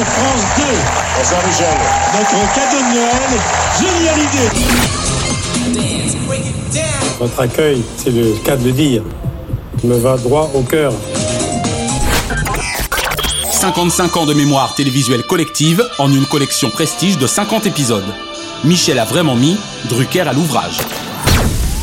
Sur France 2. Bonsoir Michel. Notre cadeau de Noël, génial idée. Votre accueil, c'est le cas de le dire, me va droit au cœur. 55 ans de mémoire télévisuelle collective en une collection prestige de 50 épisodes. Michel a vraiment mis Drucker à l'ouvrage.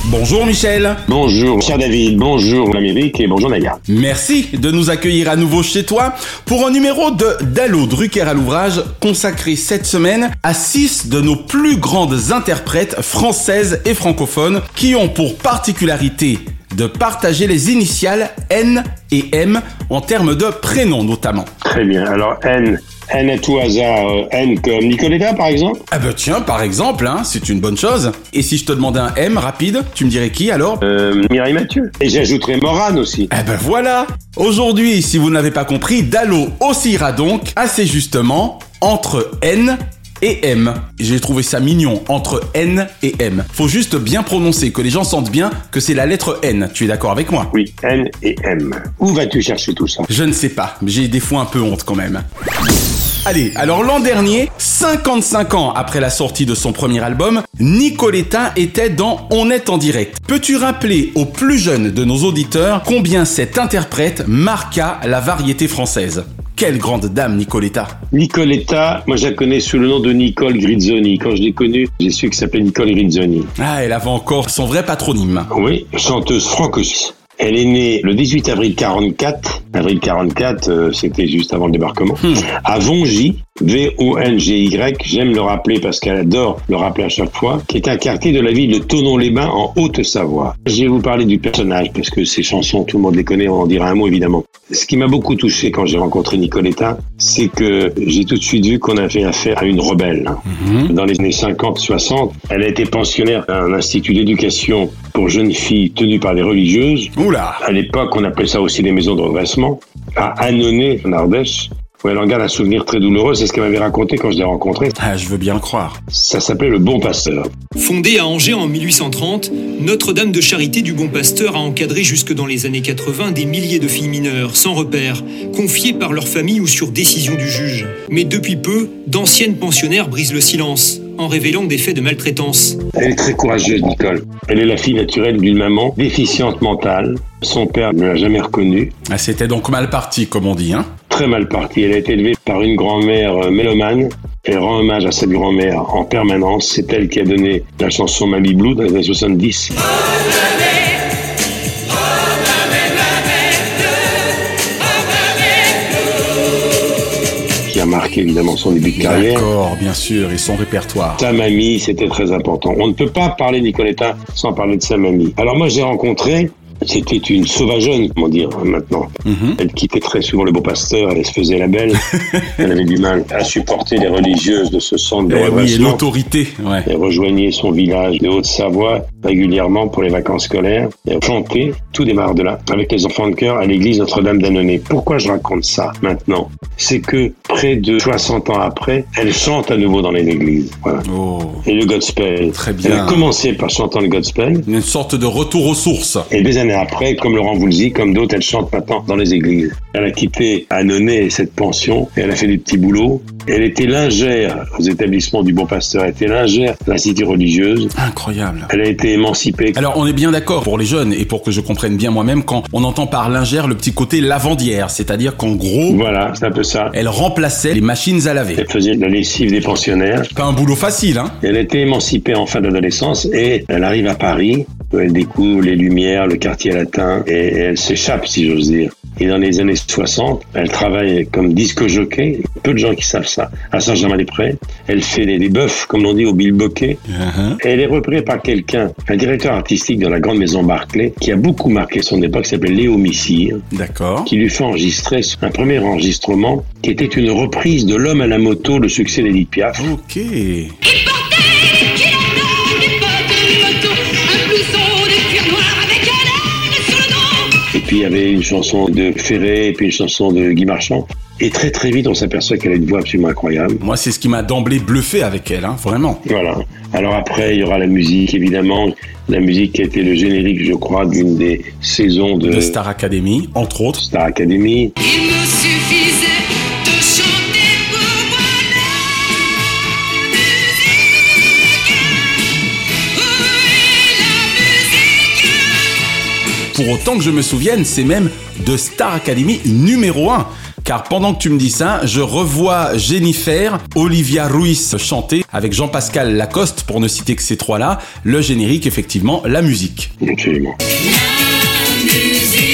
Bonjour Michel. Bonjour, cher David. Bonjour l'Amérique et bonjour Naya. Merci de nous accueillir à nouveau chez toi pour un numéro de Dallo Drucker à l'ouvrage consacré cette semaine à six de nos plus grandes interprètes françaises et francophones qui ont pour particularité de partager les initiales N et M en termes de prénoms notamment. Très bien. Alors N, N à tout hasard, euh, N comme Nicoletta par exemple? Ah bah tiens, par exemple, hein, c'est une bonne chose. Et si je te demandais un M rapide, tu me dirais qui alors? Euh, Mireille Mathieu. Et j'ajouterais Morane aussi. Eh ben voilà Aujourd'hui, si vous n'avez pas compris, Dallo oscillera donc assez justement entre N et M. J'ai trouvé ça mignon, entre N et M. Faut juste bien prononcer, que les gens sentent bien que c'est la lettre N. Tu es d'accord avec moi? Oui, N et M. Où vas-tu chercher tout ça? Je ne sais pas, j'ai des fois un peu honte quand même. Allez, alors l'an dernier, 55 ans après la sortie de son premier album, Nicoletta était dans On est en direct. Peux-tu rappeler aux plus jeunes de nos auditeurs combien cette interprète marqua la variété française? Quelle grande dame, Nicoletta. Nicoletta, moi je la connais sous le nom de Nicole Grizzoni. Quand je l'ai connue, j'ai su qu'elle s'appelait Nicole Grizzoni. Ah, elle avait encore son vrai patronyme. Oui, chanteuse franco-suisse. Elle est née le 18 avril 44. Avril 44, euh, c'était juste avant le débarquement. Hmm. À Vongy, V-O-N-G-Y, j'aime le rappeler parce qu'elle adore le rappeler à chaque fois, qui est un quartier de la ville de Tonon-les-Bains en Haute-Savoie. Je vais vous parler du personnage parce que ces chansons, tout le monde les connaît, on en dira un mot évidemment. Ce qui m'a beaucoup touché quand j'ai rencontré Nicoletta, c'est que j'ai tout de suite vu qu'on avait affaire à une rebelle. Mhm. Dans les années 50-60, elle a été pensionnaire à un institut d'éducation pour jeunes filles tenues par des religieuses. Oula À l'époque, on appelait ça aussi les maisons de redressement. À Annonay, en Ardèche, où elle en garde un souvenir très douloureux, c'est ce qu'elle m'avait raconté quand je l'ai rencontrée. Ah, je veux bien le croire. Ça s'appelait le Bon Pasteur. Fondée à Angers en 1830, Notre-Dame de Charité du Bon Pasteur a encadré jusque dans les années 80 des milliers de filles mineures, sans repère, confiées par leur famille ou sur décision du juge. Mais depuis peu, d'anciennes pensionnaires brisent le silence, en révélant des faits de maltraitance. Elle est très courageuse, Nicole. Elle est la fille naturelle d'une maman déficiente mentale. Son père ne l'a jamais reconnue. Ah, c'était donc mal parti, comme on dit, hein Très mal partie. Elle a été élevée par une grand-mère euh, mélomane. Elle rend hommage à cette grand-mère en permanence. C'est elle qui a donné la chanson Mamie Blue dans les années 70. Qui a marqué évidemment son début de carrière. D'accord, bien sûr, et son répertoire. Sa mamie, c'était très important. On ne peut pas parler Nicoletta sans parler de sa mamie. Alors moi, j'ai rencontré, c'était une sauvageonne, comment dire, maintenant. Mhm. Elle quittait très souvent le beau pasteur, elle se faisait la belle. elle avait du mal à supporter les religieuses de ce centre de Eh oui, et l'autorité, ouais. Elle rejoignait son village de Haute-Savoie régulièrement pour les vacances scolaires. Elle chantait, tout démarre de là, avec les enfants de cœur à l'église Notre-Dame d'Annonay. Pourquoi je raconte ça maintenant? C'est que près de 60 ans après, elle chante à nouveau dans les églises. Voilà. Oh, Et le gospel. Très bien. Elle a commencé par chanter le gospel. une sorte de retour aux sources. Et des années après, comme Laurent Voulzy, comme d'autres, elle chante maintenant dans les églises. Elle a quitté Annonay cette pension et elle a fait des petits boulots. Elle était lingère aux établissements du Bon Pasteur. Elle était lingère à la cité religieuse. Incroyable. Elle a été émancipée. Alors on est bien d'accord pour les jeunes et pour que je comprenne bien moi-même quand on entend par lingère le petit côté lavandière, c'est-à-dire qu'en gros, Voilà, c'est un peu ça. elle remplaçait les machines à laver. Elle faisait la lessive des pensionnaires. Pas un boulot facile, hein Elle a été émancipée en fin d'adolescence et elle arrive à Paris elle découvre les lumières, le quartier latin et elle s'échappe, si j'ose dire. Et dans les années 60, elle travaille comme disque jockey. Peu de gens qui savent ça. À Saint-Germain-des-Prés, elle fait des, des bœufs, comme on dit, au bilboquet. Uh-huh. Et elle est reprise par quelqu'un, un directeur artistique de la grande maison Barclay, qui a beaucoup marqué son époque, qui s'appelle Léo Missire, D'accord. qui lui fait enregistrer un premier enregistrement qui était une reprise de L'homme à la moto, le succès d'Edith Piaf. Ok. Et puis il y avait une chanson de Ferré, et puis une chanson de Guy Marchand. Et très très vite, on s'aperçoit qu'elle a une voix absolument incroyable. Moi, c'est ce qui m'a d'emblée bluffé avec elle, hein, vraiment. Voilà. Alors après, il y aura la musique, évidemment. La musique qui a été le générique, je crois, d'une des saisons de De Star Academy, entre autres. Star Academy. Il me suffisait Pour autant que je me souvienne, c'est même de Star Academy numéro 1. Car pendant que tu me dis ça, je revois Jennifer, Olivia Ruiz chanter avec Jean-Pascal Lacoste, pour ne citer que ces trois-là, le générique, effectivement, la musique. Absolument. La musique.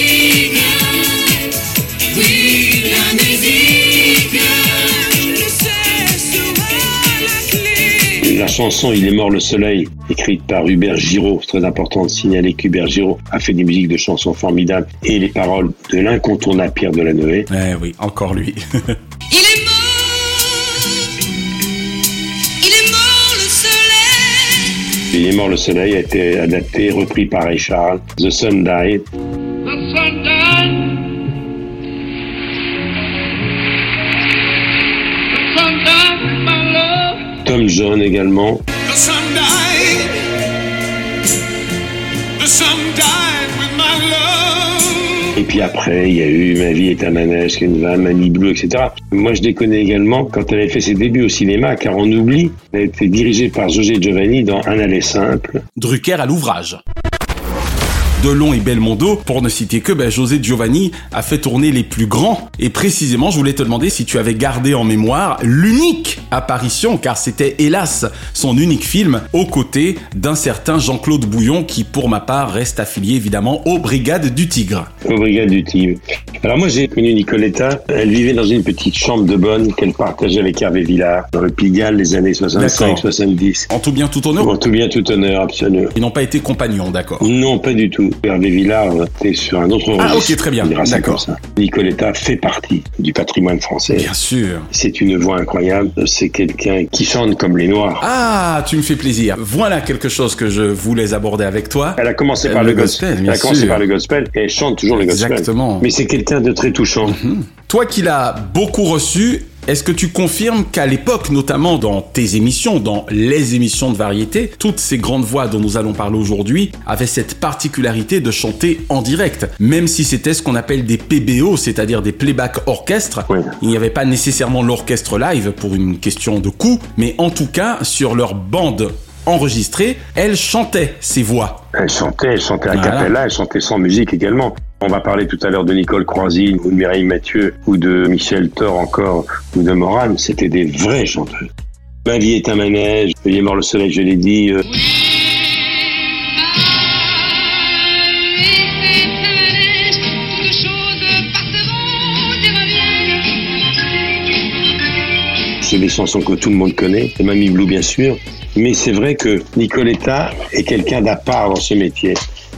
La chanson Il est mort le soleil, écrite par Hubert Giraud, c'est très important de signaler qu'Hubert Giraud a fait des musiques de chansons formidables et les paroles de l'incontournable Pierre Delanoë. Eh oui, encore lui. Il est mort. Il est mort le soleil. Il est mort le soleil a été adapté, repris par Ray Charles. The Sun Died. John également. The sun died. The sun died with my love. Et puis après, il y a eu Ma vie est un manège, une va, Mamie Blue, etc. Moi, je les connais également quand elle avait fait ses débuts au cinéma, car on oublie, elle a été dirigée par José Giovanni dans Un aller simple. Drucker à l'ouvrage. Delon et Belmondo, pour ne citer que, ben, José Giovanni a fait tourner les plus grands. Et précisément, je voulais te demander si tu avais gardé en mémoire l'unique apparition, car c'était hélas son unique film, aux côtés d'un certain Jean-Claude Bouillon, qui pour ma part reste affilié évidemment aux Brigades du Tigre. Aux Brigades du Tigre. Alors moi, j'ai connu Nicoletta. Elle vivait dans une petite chambre de bonne qu'elle partageait avec Hervé Villard, dans le Pigalle, les années D'accord. 65-70. En tout bien, tout honneur, Pour tout bien, tout honneur, absolu. ils n'ont pas été compagnons, d'accord. Non, pas du tout. Hervé Villard était sur un autre Ah, registre. ok, très bien. D'accord. Nicoletta fait partie du patrimoine français. Bien sûr. C'est une voix incroyable. C'est quelqu'un qui chante comme les Noirs. Ah, tu me fais plaisir. Voilà quelque chose que je voulais aborder avec toi. Elle a commencé par le le, gospel, gospel. bien Elle a commencé sûr. par le gospel et elle chante toujours le gospel. Exactement. Mais c'est quelqu'un de très touchant. Toi qui l'as beaucoup reçu, est-ce que tu confirmes qu'à l'époque, notamment dans tes émissions, dans les émissions de variété, toutes ces grandes voix dont nous allons parler aujourd'hui avaient cette particularité de chanter en direct, même si c'était ce qu'on appelle des PBO, c'est-à-dire des playback orchestres? Oui. Il n'y avait pas nécessairement l'orchestre live pour une question de coût, mais en tout cas, sur leur bande enregistrée, elles chantaient ces voix. Elle chantait, elle chantait à Voilà. cappella, elle chantait sans musique également. On va parler tout à l'heure de Nicole Croisine ou de Mireille Mathieu ou de Michel Thor encore ou de Morane. C'était des vraies chanteuses. Ma vie est un manège, il est mort le soleil, je l'ai dit. euh, C'est des chansons que tout le monde connaît, et Mamie Blue bien sûr. Mais c'est vrai que Nicoletta est quelqu'un d'à part dans ce métier.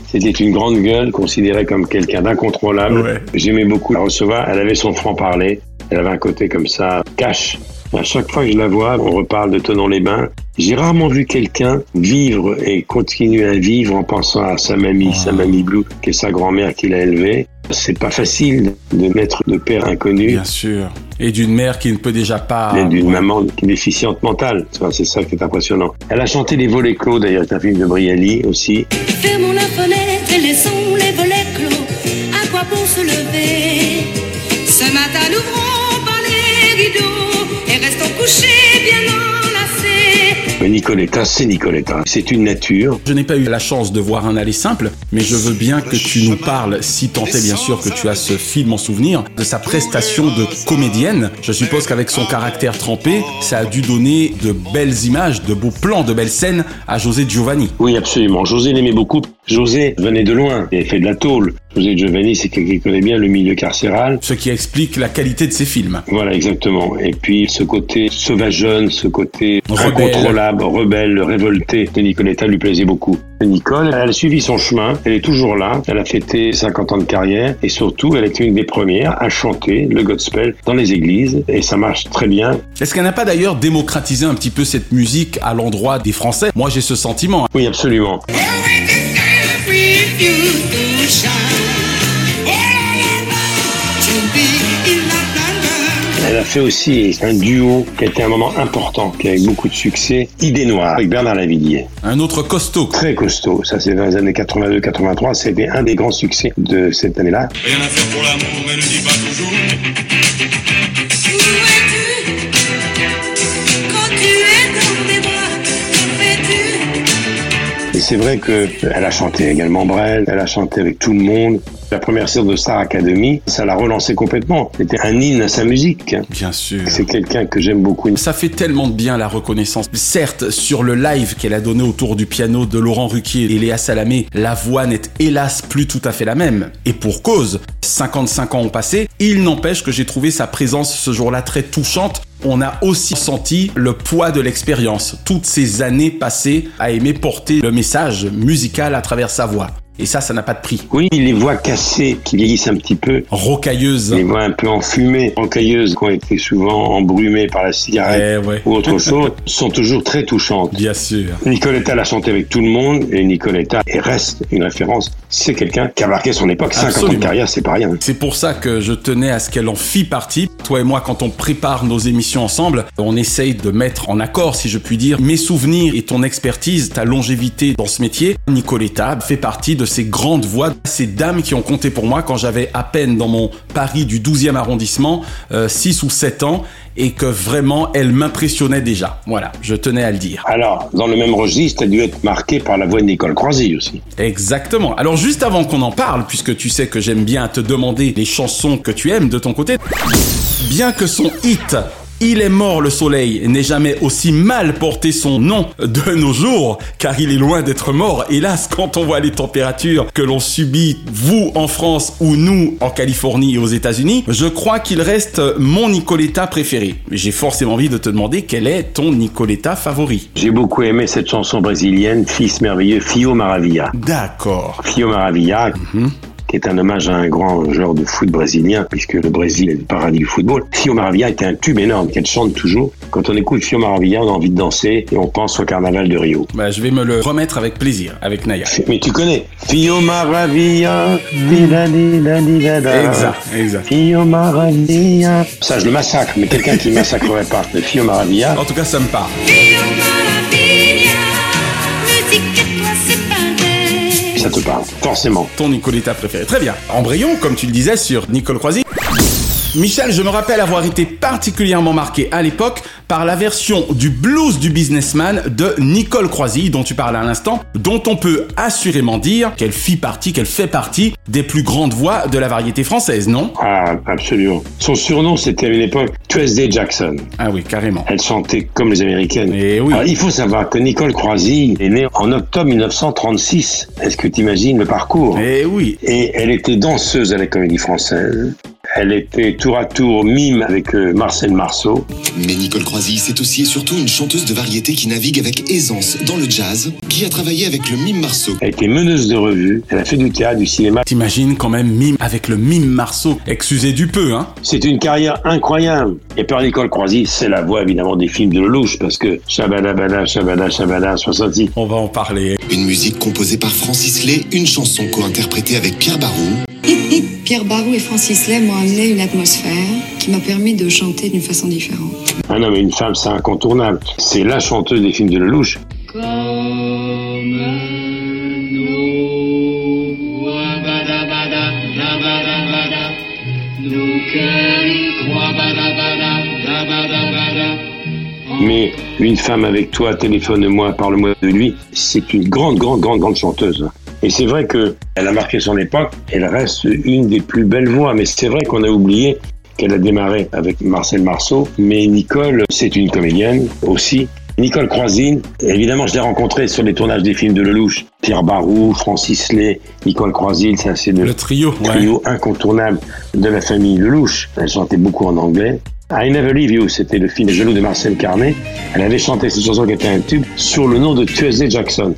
C'était une grande gueule, considérée comme quelqu'un d'incontrôlable. Ouais. J'aimais beaucoup la recevoir. Elle avait son franc-parler. Elle avait un côté comme ça, cash. À chaque fois que je la vois, on reparle de Tonon-les-Bains. J'ai rarement vu quelqu'un vivre et continuer à vivre en pensant à sa mamie, sa mamie Blue, qui est sa grand-mère qui l'a élevée. C'est pas facile de mettre de père inconnu Bien sûr. Et d'une mère qui ne peut déjà pas... mais d'une Ouais. maman qui est déficiente mentale. C'est ça qui est impressionnant. Elle a chanté Les volets clos, d'ailleurs, c'est un film de Brialy aussi. Fermons la fenêtre et laissons les volets se lever? Nicoletta, c'est Nicoletta. C'est une nature. Je n'ai pas eu la chance de voir un aller simple, mais je veux bien que tu nous parles, si tant est bien sûr que tu as ce film en souvenir, de sa prestation de comédienne. Je suppose qu'avec son caractère trempé, ça a dû donner de belles images, de beaux plans, de belles scènes à José Giovanni. Oui, absolument. José l'aimait beaucoup. José venait de loin. Il avait fait de la tôle. José Giovanni, c'est quelqu'un qui connaît bien le milieu carcéral. Ce qui explique la qualité de ses films. Voilà, exactement. Et puis, ce côté sauvageonne, ce côté Rebelle. incontrôlable, rebelle, révolté de Nicoletta lui plaisait beaucoup. Nicole, elle a suivi son chemin. Elle est toujours là. Elle a fêté 50 ans de carrière. Et surtout, elle était une des premières à chanter le gospel dans les églises. Et ça marche très bien. Est-ce qu'elle n'a pas d'ailleurs démocratisé un petit peu cette musique à l'endroit des Français? Moi j'ai ce sentiment. Oui, absolument. Elle a fait aussi un duo qui a été un moment important, qui a eu beaucoup de succès, Idée Noire, avec Bernard Lavillier. Un autre costaud. Très costaud. Ça, c'est dans les années 82-83. C'était un des grands succès de cette année-là. Rien à faire pour l'amour, mais ne dis pas toujours. Où es-tu quand tu es dans mes bras Que fais-tu? Et c'est vrai que elle a chanté également Brel, elle a chanté avec tout le monde. La première série de Star Academy, ça l'a relancé complètement. C'était un hymne à sa musique. Bien sûr. C'est quelqu'un que j'aime beaucoup. Ça fait tellement de bien la reconnaissance. Certes, sur le live qu'elle a donné autour du piano de Laurent Ruquier et Léa Salamé, la voix n'est hélas plus tout à fait la même. Et pour cause, 55 ans ont passé, il n'empêche que j'ai trouvé sa présence ce jour-là très touchante. On a aussi senti le poids de l'expérience, toutes ces années passées à aimer porter le message musical à travers sa voix. Et ça, ça n'a pas de prix. Oui, les voix cassées qui vieillissent un petit peu, Rocailleuse. les voix un peu enfumées, rocailleuses, qui ont été souvent embrumées par la cigarette Eh ouais. ou autre chose, sont toujours très touchantes. Bien sûr. Nicoletta l'a chanté avec tout le monde et Nicoletta et reste une référence. C'est quelqu'un qui a marqué son époque. 50 ans de carrière, c'est pas rien. C'est pour ça que je tenais à ce qu'elle en fît partie. Toi et moi, quand on prépare nos émissions ensemble, on essaye de mettre en accord, si je puis dire, mes souvenirs et ton expertise, ta longévité dans ce métier. Nicoletta fait partie de ces grandes voix, ces dames qui ont compté pour moi quand j'avais à peine dans mon Paris du 12e arrondissement, 6 ou 7 ans, et que vraiment, elle m'impressionnait déjà. Voilà, je tenais à le dire. Alors, dans le même registre, elle a dû être marquée par la voix de Nicole Croisy aussi. Exactement. Alors juste avant qu'on en parle, puisque tu sais que j'aime bien te demander les chansons que tu aimes de ton côté, bien que son hit il est mort le soleil n'ait jamais aussi mal porté son nom de nos jours, car il est loin d'être mort. Hélas, quand on voit les températures que l'on subit, vous en France ou nous en Californie et aux États-Unis, je crois qu'il reste mon Nicoletta préféré. J'ai forcément envie de te demander quel est ton Nicoletta favori. J'ai beaucoup aimé cette chanson brésilienne, Fils merveilleux, Fio Maravilla. D'accord. Fio Maravilla, qui est un hommage à un grand joueur de foot brésilien, puisque le Brésil est le paradis du football. Fio Maravilla était un tube énorme qu'elle chante toujours. Quand on écoute Fio Maravilla, on a envie de danser et on pense au carnaval de Rio. Bah, je vais me le remettre avec plaisir, avec Naya. Mais tu connais Fio Maravilla, dida, dida, dida, da. Exact, exact. Fio Maravilla. Ça, je le massacre, mais quelqu'un qui massacrerait pas le Fio Maravilla. En tout cas, ça me parle. Rio Maravilla, musique Ça te parle, forcément. Ton Nicoletta préféré. Très bien. Embrayons, comme tu le disais, sur Nicole Croisy. Michel, je me rappelle avoir été particulièrement marqué à l'époque par la version du blues du businessman de Nicole Croisy, dont tu parles à l'instant, dont on peut assurément dire qu'elle fit partie, qu'elle fait partie des plus grandes voix de la variété française, non? Ah, absolument. Son surnom, c'était à une époque Tuesday Jackson. Ah oui, carrément. Elle chantait comme les Américaines. Et oui. Alors, il faut savoir que Nicole Croisy est née en octobre 1936. Est-ce que tu imagines le parcours? Et oui. Et elle était danseuse à la Comédie Française. Elle était tour à tour mime avec euh, Marcel Marceau. Mais Nicole Croisy, c'est aussi et surtout une chanteuse de variété qui navigue avec aisance dans le jazz, qui a travaillé avec le mime Marceau. Elle était meneuse de revue. Elle a fait du théâtre, du cinéma. T'imagines quand même mime avec le mime Marceau. Excusez du peu, hein C'est une carrière incroyable. Et par Nicole Croisy, c'est la voix évidemment des films de Lelouch, parce que Shabada Shabada Shabada 66. On va en parler. Une musique composée par Francis Lay, une chanson co-interprétée avec Pierre Barou. Pierre Barou et Francis Lay m'ont amené une atmosphère qui m'a permis de chanter d'une façon différente. Un homme et une femme, c'est incontournable. C'est la chanteuse des films de Lelouch. Mais une femme avec toi, téléphone-moi, parle-moi de lui, c'est une grande, grande, grande, grande chanteuse. Et c'est vrai qu'elle a marqué son époque, elle reste une des plus belles voix, mais c'est vrai qu'on a oublié qu'elle a démarré avec Marcel Marceau, mais Nicole, c'est une comédienne aussi. Nicole Croisine, évidemment, je l'ai rencontrée sur les tournages des films de Lelouch. Pierre Barou, Francis Lay, Nicole Croisine, ça c'est le, trio, trio incontournable de la famille Lelouch. Elle chantait beaucoup en anglais. I Never Leave You, c'était le film Jaloux de Marcel Carnet. Elle avait chanté cette chanson qui était un tube sur le nom de Tuesday Jackson.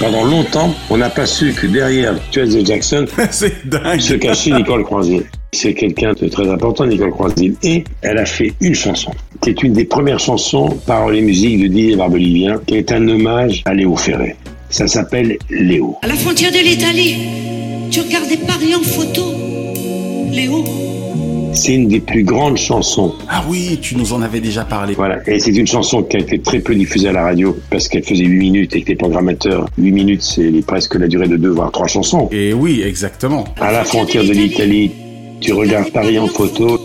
Pendant longtemps, on n'a pas su que derrière Tuesday Jackson se cachait Nicole Croisille. C'est quelqu'un de très important, Nicole Croisille. Et elle a fait une chanson, qui est une des premières chansons, paroles et musique de Didier Barbelivien, qui est un hommage à Léo Ferré. Ça s'appelle Léo. À la frontière de l'Italie, tu regardais Paris en photo. Léo, C'est une des plus grandes chansons. Ah oui, tu nous en avais déjà parlé. Voilà. Et c'est une chanson qui a été très peu diffusée à la radio parce qu'elle faisait 8 minutes et que les programmateurs, 8 minutes, c'est presque la durée de deux voire trois chansons. Et oui, exactement. À la frontière de l'Italie, tu regardes Paris en photo,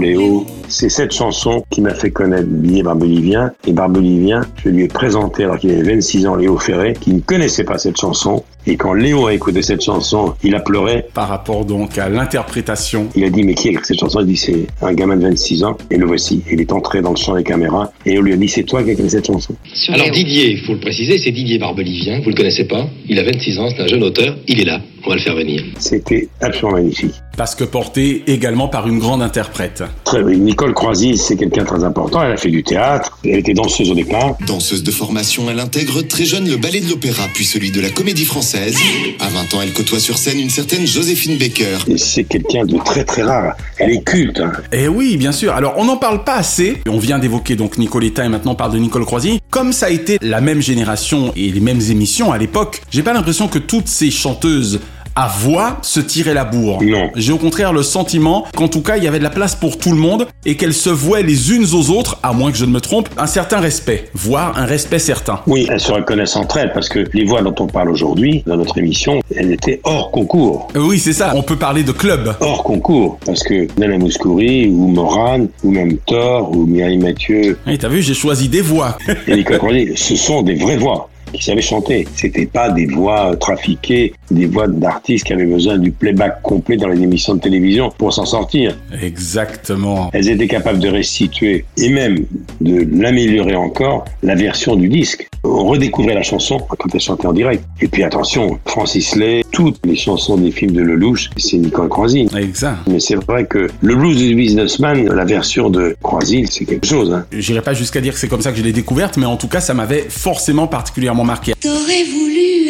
Léo. C'est cette chanson qui m'a fait connaître Billet Barbelivien. Et Barbelivien, je lui ai présenté, alors qu'il avait 26 ans, Léo Ferré, qui ne connaissait pas cette chanson. Et quand Léo a écouté cette chanson, il a pleuré. Par rapport donc à l'interprétation. Il a dit, mais qui a écrit cette chanson? Il dit, c'est un gamin de 26 ans. Et le voici. Il est entré dans le champ des caméras. Et on lui a dit, c'est toi qui as écrit cette chanson. Alors Didier, il faut le préciser, c'est Didier Barbelivien, vous le connaissez pas, il a 26 ans, c'est un jeune auteur, il est là, on va le faire venir. C'était absolument magnifique. Parce que porté également par une grande interprète. Très bien. Nicole Croisy, c'est quelqu'un de très important. Elle a fait du théâtre. Elle était danseuse au départ. Danseuse de formation, elle intègre très jeune le ballet de l'opéra, puis celui de la comédie française. À 20 ans, elle côtoie sur scène une certaine Joséphine Baker. Et c'est quelqu'un de très très rare. Elle est culte. hein. Eh oui, bien sûr. Alors, on n'en parle pas assez. On vient d'évoquer donc Nicoletta et maintenant on parle de Nicole Croisy. Comme ça a été la même génération et les mêmes émissions à l'époque, j'ai pas l'impression que toutes ces chanteuses à voix se tiraient la bourre. Non. J'ai au contraire le sentiment qu'en tout cas il y avait de la place pour tout le monde et qu'elles se vouaient les unes aux autres, à moins que je ne me trompe, un certain respect, voire un respect certain. Oui, elles se reconnaissent entre elles parce que les voix dont on parle aujourd'hui dans notre émission, elles étaient hors concours. Euh, Oui, c'est ça. On peut parler de club. Hors concours. Parce que Nana Mouskouri ou Morane ou même Thor ou Mireille Mathieu Et t'as vu, j'ai choisi des voix. et Croisy, ce sont des vraies voix qui savaient chanter. C'était pas des voix trafiquées, des voix d'artistes qui avaient besoin du playback complet dans les émissions de télévision pour s'en sortir. Exactement. Elles étaient capables de restituer et même de l'améliorer encore la version du disque. On redécouvrait la chanson quand elle chantait en direct. Et puis attention, Francis Lay, toutes les chansons des films de Lelouch, c'est Nicole Croisille. Exact. Mais c'est vrai que le blues du businessman, la version de Croisille, c'est quelque chose. Hein. J'irai pas jusqu'à dire que c'est comme ça que je l'ai découverte, mais en tout cas, ça m'avait forcément particulièrement marqué. t'aurais voulu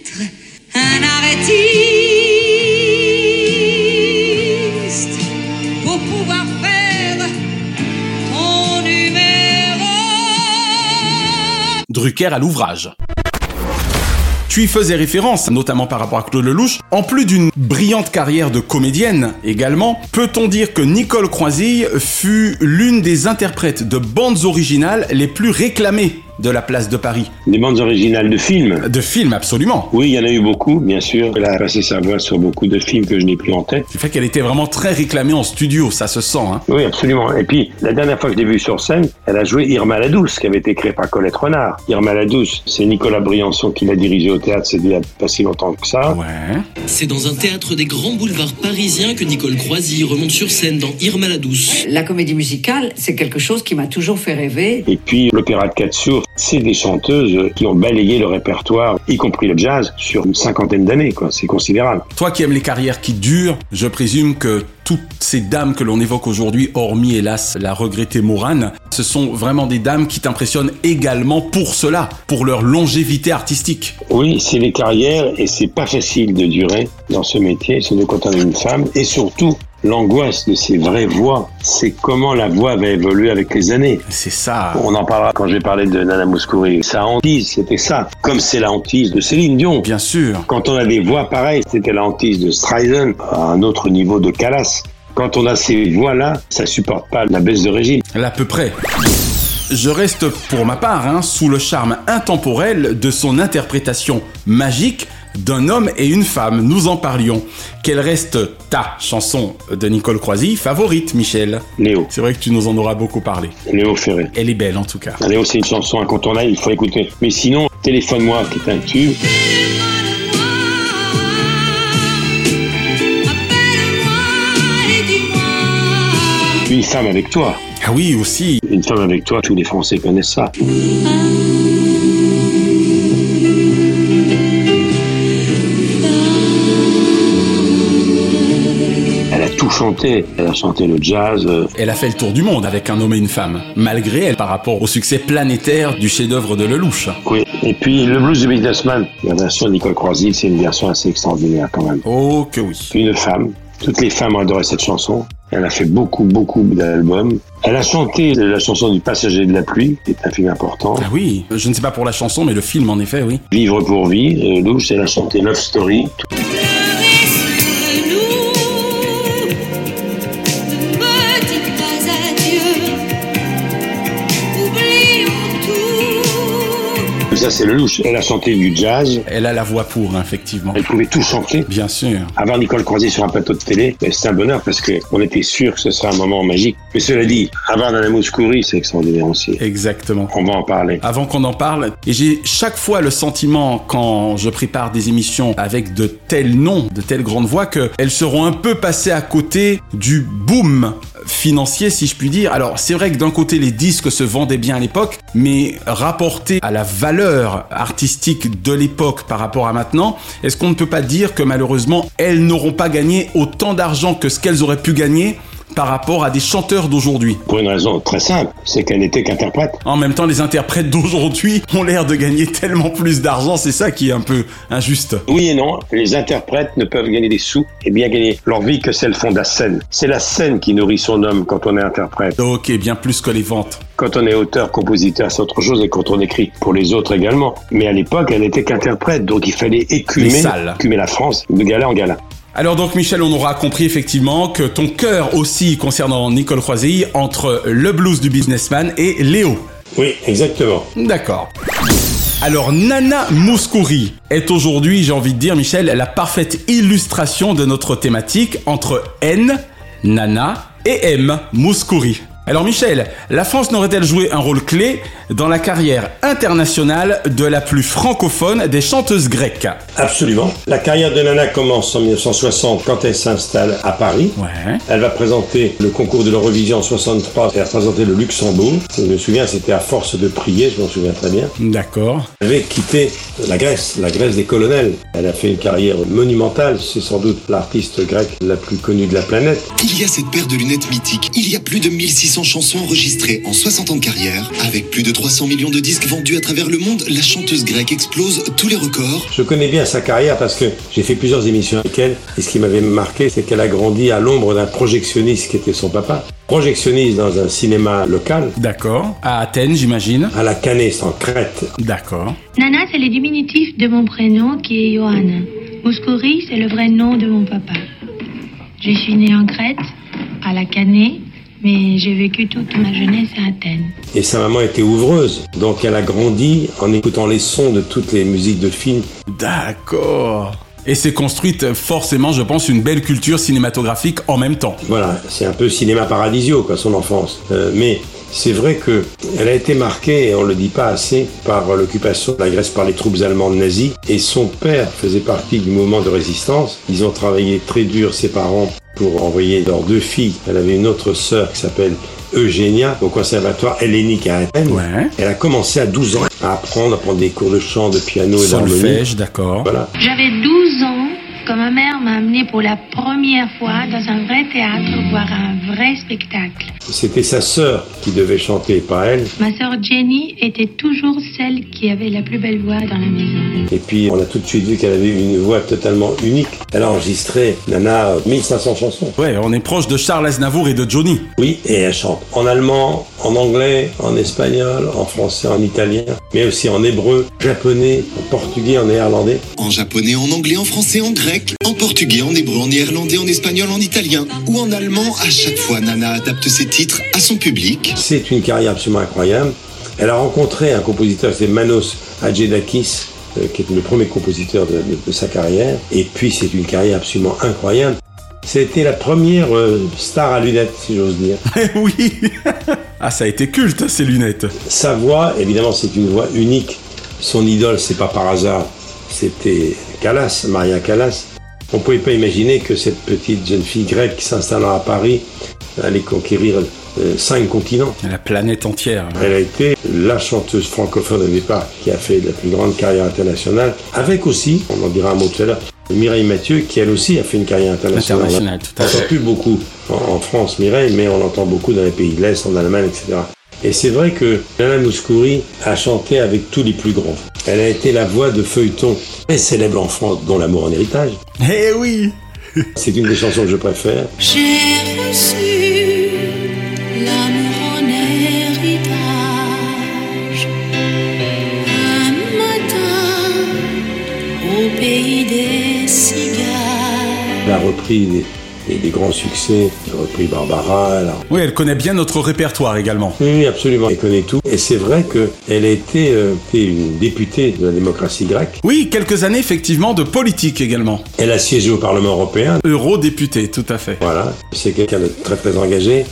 être un artiste pour pouvoir faire ton numéro. Drucker à l'ouvrage. Tu y faisais référence, notamment par rapport à Claude Lelouch. En plus d'une brillante carrière de comédienne également, peut-on dire que Nicole Croisille fut l'une des interprètes de bandes originales les plus réclamées de la place de Paris Des bandes originales de films. De films, absolument. Oui, il y en a eu beaucoup, bien sûr. Elle a passé sa voix sur beaucoup de films que je n'ai plus en tête. C'est fait qu'elle était vraiment très réclamée en studio, ça se sent. Hein. Oui, absolument. Et puis, la dernière fois que je l'ai vue sur scène, elle a joué Irma la Douce, qui avait été créée par Colette Renard. Irma la Douce, c'est Nicolas Briançon qui l'a dirigée au théâtre, c'est il y a pas si longtemps que ça. Ouais. C'est dans un théâtre des grands boulevards parisiens que Nicole Croisy remonte sur scène dans Irma la Douce. La comédie musicale, c'est quelque chose qui m'a toujours fait rêver. Et puis, l'opéra de Katsour, c'est des chanteuses qui ont balayé le répertoire, y compris le jazz, sur une cinquantaine d'années. C'est considérable. Toi qui aimes les carrières qui durent, je présume que toutes ces dames que l'on évoque aujourd'hui, hormis hélas la regrettée Morane, ce sont vraiment des dames qui t'impressionnent également pour cela, pour leur longévité artistique. Oui, c'est les carrières et c'est pas facile de durer dans ce métier, surtout quand on est une femme et surtout L'angoisse de ces vraies voix, c'est comment la voix va évoluer avec les années. C'est ça. On en parlera quand j'ai parlé de Nana Mouskouri. Sa hantise, c'était ça. Comme c'est la hantise de Céline Dion. Bien sûr. Quand on a des voix pareilles, c'était la hantise de Streisand, à un autre niveau de Calas. Quand on a ces voix-là, ça supporte pas la baisse de régime. À peu près. Je reste pour ma part hein, sous le charme intemporel de son interprétation magique d'un homme et une femme. Nous en parlions. Quelle reste ta chanson de Nicole Croisy favorite, Michel Léo. C'est vrai que tu nous en auras beaucoup parlé. Léo Ferré. Elle est belle en tout cas. Léo, c'est une chanson incontournable, il faut écouter. Mais sinon, Téléphone-moi, qui est un tube. Une femme avec toi. Ah oui, aussi. Une femme avec toi, tous les Français connaissent ça. Elle a chanté le jazz. euh, Elle a fait le tour du monde avec un homme et une femme, malgré elle par rapport au succès planétaire du chef-d'œuvre de Lelouch. Oui. Et puis le blues du businessman, la version de Nicole Croisy, c'est une version assez extraordinaire quand même. Oh que oui. Une femme. Toutes les femmes ont adoré cette chanson. Elle a fait beaucoup, beaucoup d'albums. Elle a chanté la chanson du Passager de la pluie, qui est un film important. Ah oui, je ne sais pas pour la chanson, mais le film en effet, oui. Vivre pour vie, euh, Louche, elle a chanté Love Story. Ça, c'est le louche. Elle a chanté du jazz. Elle a la voix pour, hein, effectivement. Elle pouvait tout chanter. Bien sûr. Avoir Nicole Croisy sur un plateau de télé, ben, c'est un bonheur parce qu'on était sûr que ce serait un moment magique. Mais cela dit, avoir Nana Mouskouri, c'est extraordinaire aussi. Exactement. On va en parler. Avant qu'on en parle, et j'ai chaque fois le sentiment quand je prépare des émissions avec de tels noms, de telles grandes voix, qu'elles seront un peu passées à côté du boom financier, si je puis dire. Alors, c'est vrai que d'un côté, les disques se vendaient bien à l'époque, mais rapporté à la valeur artistique de l'époque par rapport à maintenant, est-ce qu'on ne peut pas dire que malheureusement, elles n'auront pas gagné autant d'argent que ce qu'elles auraient pu gagner par rapport à des chanteurs d'aujourd'hui Pour une raison très simple, c'est qu'elle n'était qu'interprète. En même temps, les interprètes d'aujourd'hui ont l'air de gagner tellement plus d'argent, c'est ça qui est un peu injuste. Oui et non, les interprètes ne peuvent gagner des sous et bien gagner leur vie que celles font de la scène. C'est la scène qui nourrit son homme quand on est interprète. Ok, bien plus que les ventes. Quand on est auteur, compositeur, c'est autre chose et quand on écrit pour les autres également. Mais à l'époque, elle n'était qu'interprète, donc il fallait écumer la France de gala en gala. Alors donc Michel, on aura compris effectivement que ton cœur aussi concernant Nicole Croisille entre le blues du businessman et Léo. Oui, exactement. D'accord. Alors Nana Mouskouri est aujourd'hui, j'ai envie de dire Michel, la parfaite illustration de notre thématique entre N, Nana et M, Mouskouri. Alors Michel, la France n'aurait-elle joué un rôle clé dans la carrière internationale de la plus francophone des chanteuses grecques? Absolument. La carrière de Nana commence en 1960 quand elle s'installe à Paris. Ouais. Elle va présenter le concours de l'Eurovision en 63. Elle a représenté le Luxembourg. Je me souviens, c'était à force de prier, je m'en souviens très bien. D'accord. Elle avait quitté la Grèce, la Grèce des colonels. Elle a fait une carrière monumentale. C'est sans doute l'artiste grecque la plus connue de la planète. Il y a cette paire de lunettes mythiques. Il y a plus de 1600 chansons enregistrées en 60 ans de carrière. Avec plus de 300 millions de disques vendus à travers le monde, la chanteuse grecque explose tous les records. Je connais bien sa carrière parce que j'ai fait plusieurs émissions avec elle. Et ce qui m'avait marqué, c'est qu'elle a grandi à l'ombre d'un projectionniste qui était son papa. Projectionniste dans un cinéma local. D'accord. À Athènes, j'imagine. À la Canée, en Crète. D'accord. Nana, c'est le diminutif de mon prénom qui est Johanna. Mouskouri, c'est le vrai nom de mon papa. Je suis née en Crète, à la Canée, mais j'ai vécu toute ma jeunesse à Athènes. Et sa maman était ouvreuse. Donc elle a grandi en écoutant les sons de toutes les musiques de films. D'accord. Et s'est construite forcément, je pense, une belle culture cinématographique en même temps. Voilà, c'est un peu cinéma paradisio, quoi, son enfance. Euh, mais c'est vrai que elle a été marquée, et on le dit pas assez, par l'occupation de la Grèce par les troupes allemandes nazies. Et son père faisait partie du mouvement de résistance. Ils ont travaillé très dur, ses parents, pour envoyer leurs deux filles. Elle avait une autre sœur qui s'appelle Eugénia au conservatoire hellénique à Athènes. Ouais. Elle a commencé à 12 ans à apprendre, à prendre des cours de chant, de piano et d'harmonie. D'accord. Voilà. J'avais 12 ans quand ma mère m'a amené pour la première fois dans un vrai théâtre voir un vrai spectacle. C'était sa sœur qui devait chanter, pas elle. Ma sœur Jenny était toujours celle qui avait la plus belle voix dans la maison. Et puis on a tout de suite vu qu'elle avait une voix totalement unique. Elle a enregistré, Nana, 1500 chansons. Ouais, on est proche de Charles Aznavour et de Johnny. Oui, et elle chante en allemand, en anglais, en espagnol, en français, en italien, mais aussi en hébreu, japonais, en portugais, en néerlandais. En japonais, en anglais, en français, en grec, en portugais, en hébreu, en néerlandais, en espagnol, en italien ou en allemand, à chaque fois Nana adapte ses titres à son public. C'est une carrière absolument incroyable. Elle a rencontré un compositeur, c'est Manos Hadjedakis, euh, qui est le premier compositeur de, de- de sa carrière. Et puis c'est une carrière absolument incroyable. C'était la première euh, star à lunettes, si j'ose dire. oui. ah, ça a été culte, ces lunettes. Sa voix, évidemment, c'est une voix unique. Son idole, c'est pas par hasard, c'était Callas, Maria Callas. On pouvait pas imaginer que cette petite jeune fille grecque s'installant à Paris allait conquérir euh, cinq continents. La planète entière. Elle a été la chanteuse francophone au départ qui a fait la plus grande carrière internationale, avec aussi, on en dira un mot tout à l'heure, Mireille Mathieu, qui elle aussi a fait une carrière internationale. Internationale, tout à on n'entend plus beaucoup en, en France Mireille, mais on l'entend beaucoup dans les pays de l'Est, en Allemagne, etc. Et c'est vrai que Nana Mouskouri a chanté avec tous les plus grands. Elle a été la voix de feuilletons très célèbres en France, dont L'amour en héritage. Eh oui C'est une des chansons que je préfère. J'ai reçu l'amour en héritage. Un matin, au pays des cigares. Elle a repris des, grands succès. Repris Barbara. Elle a Oui, elle connaît bien notre répertoire également. Oui, absolument. Elle connaît tout. Et c'est vrai qu'elle a été, euh, une députée de la démocratie grecque. Oui, quelques années effectivement de politique également. Elle a siégé au Parlement européen. Eurodéputée, tout à fait. Voilà. C'est quelqu'un de très très engagé.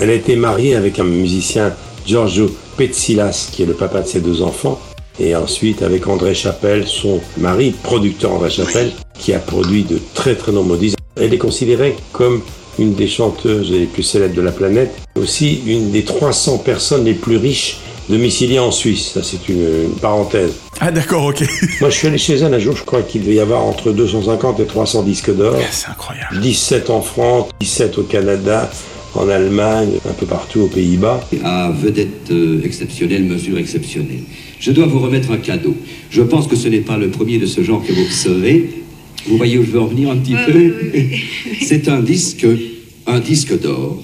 Elle a été mariée avec un musicien, Giorgio Petsilas, qui est le papa de ses deux enfants. Et ensuite avec André Chapelle, son mari, producteur André Chapelle, qui a produit de très très nombreux disques. Elle est considérée comme une des chanteuses les plus célèbres de la planète, aussi une des 300 personnes les plus riches domiciliées en Suisse. Ça, c'est une, une parenthèse. Ah d'accord, ok. Moi, je suis allé chez elle un jour, je crois qu'il devait y avoir entre 250 et 300 disques d'or. C'est incroyable. 17 en France, 17 au Canada, en Allemagne, un peu partout aux Pays-Bas. À vedette euh, exceptionnelle, mesure exceptionnelle. Je dois vous remettre un cadeau. Je pense que ce n'est pas le premier de ce genre que vous recevez. Vous voyez où je veux en venir un petit peu C'est un disque, un disque d'or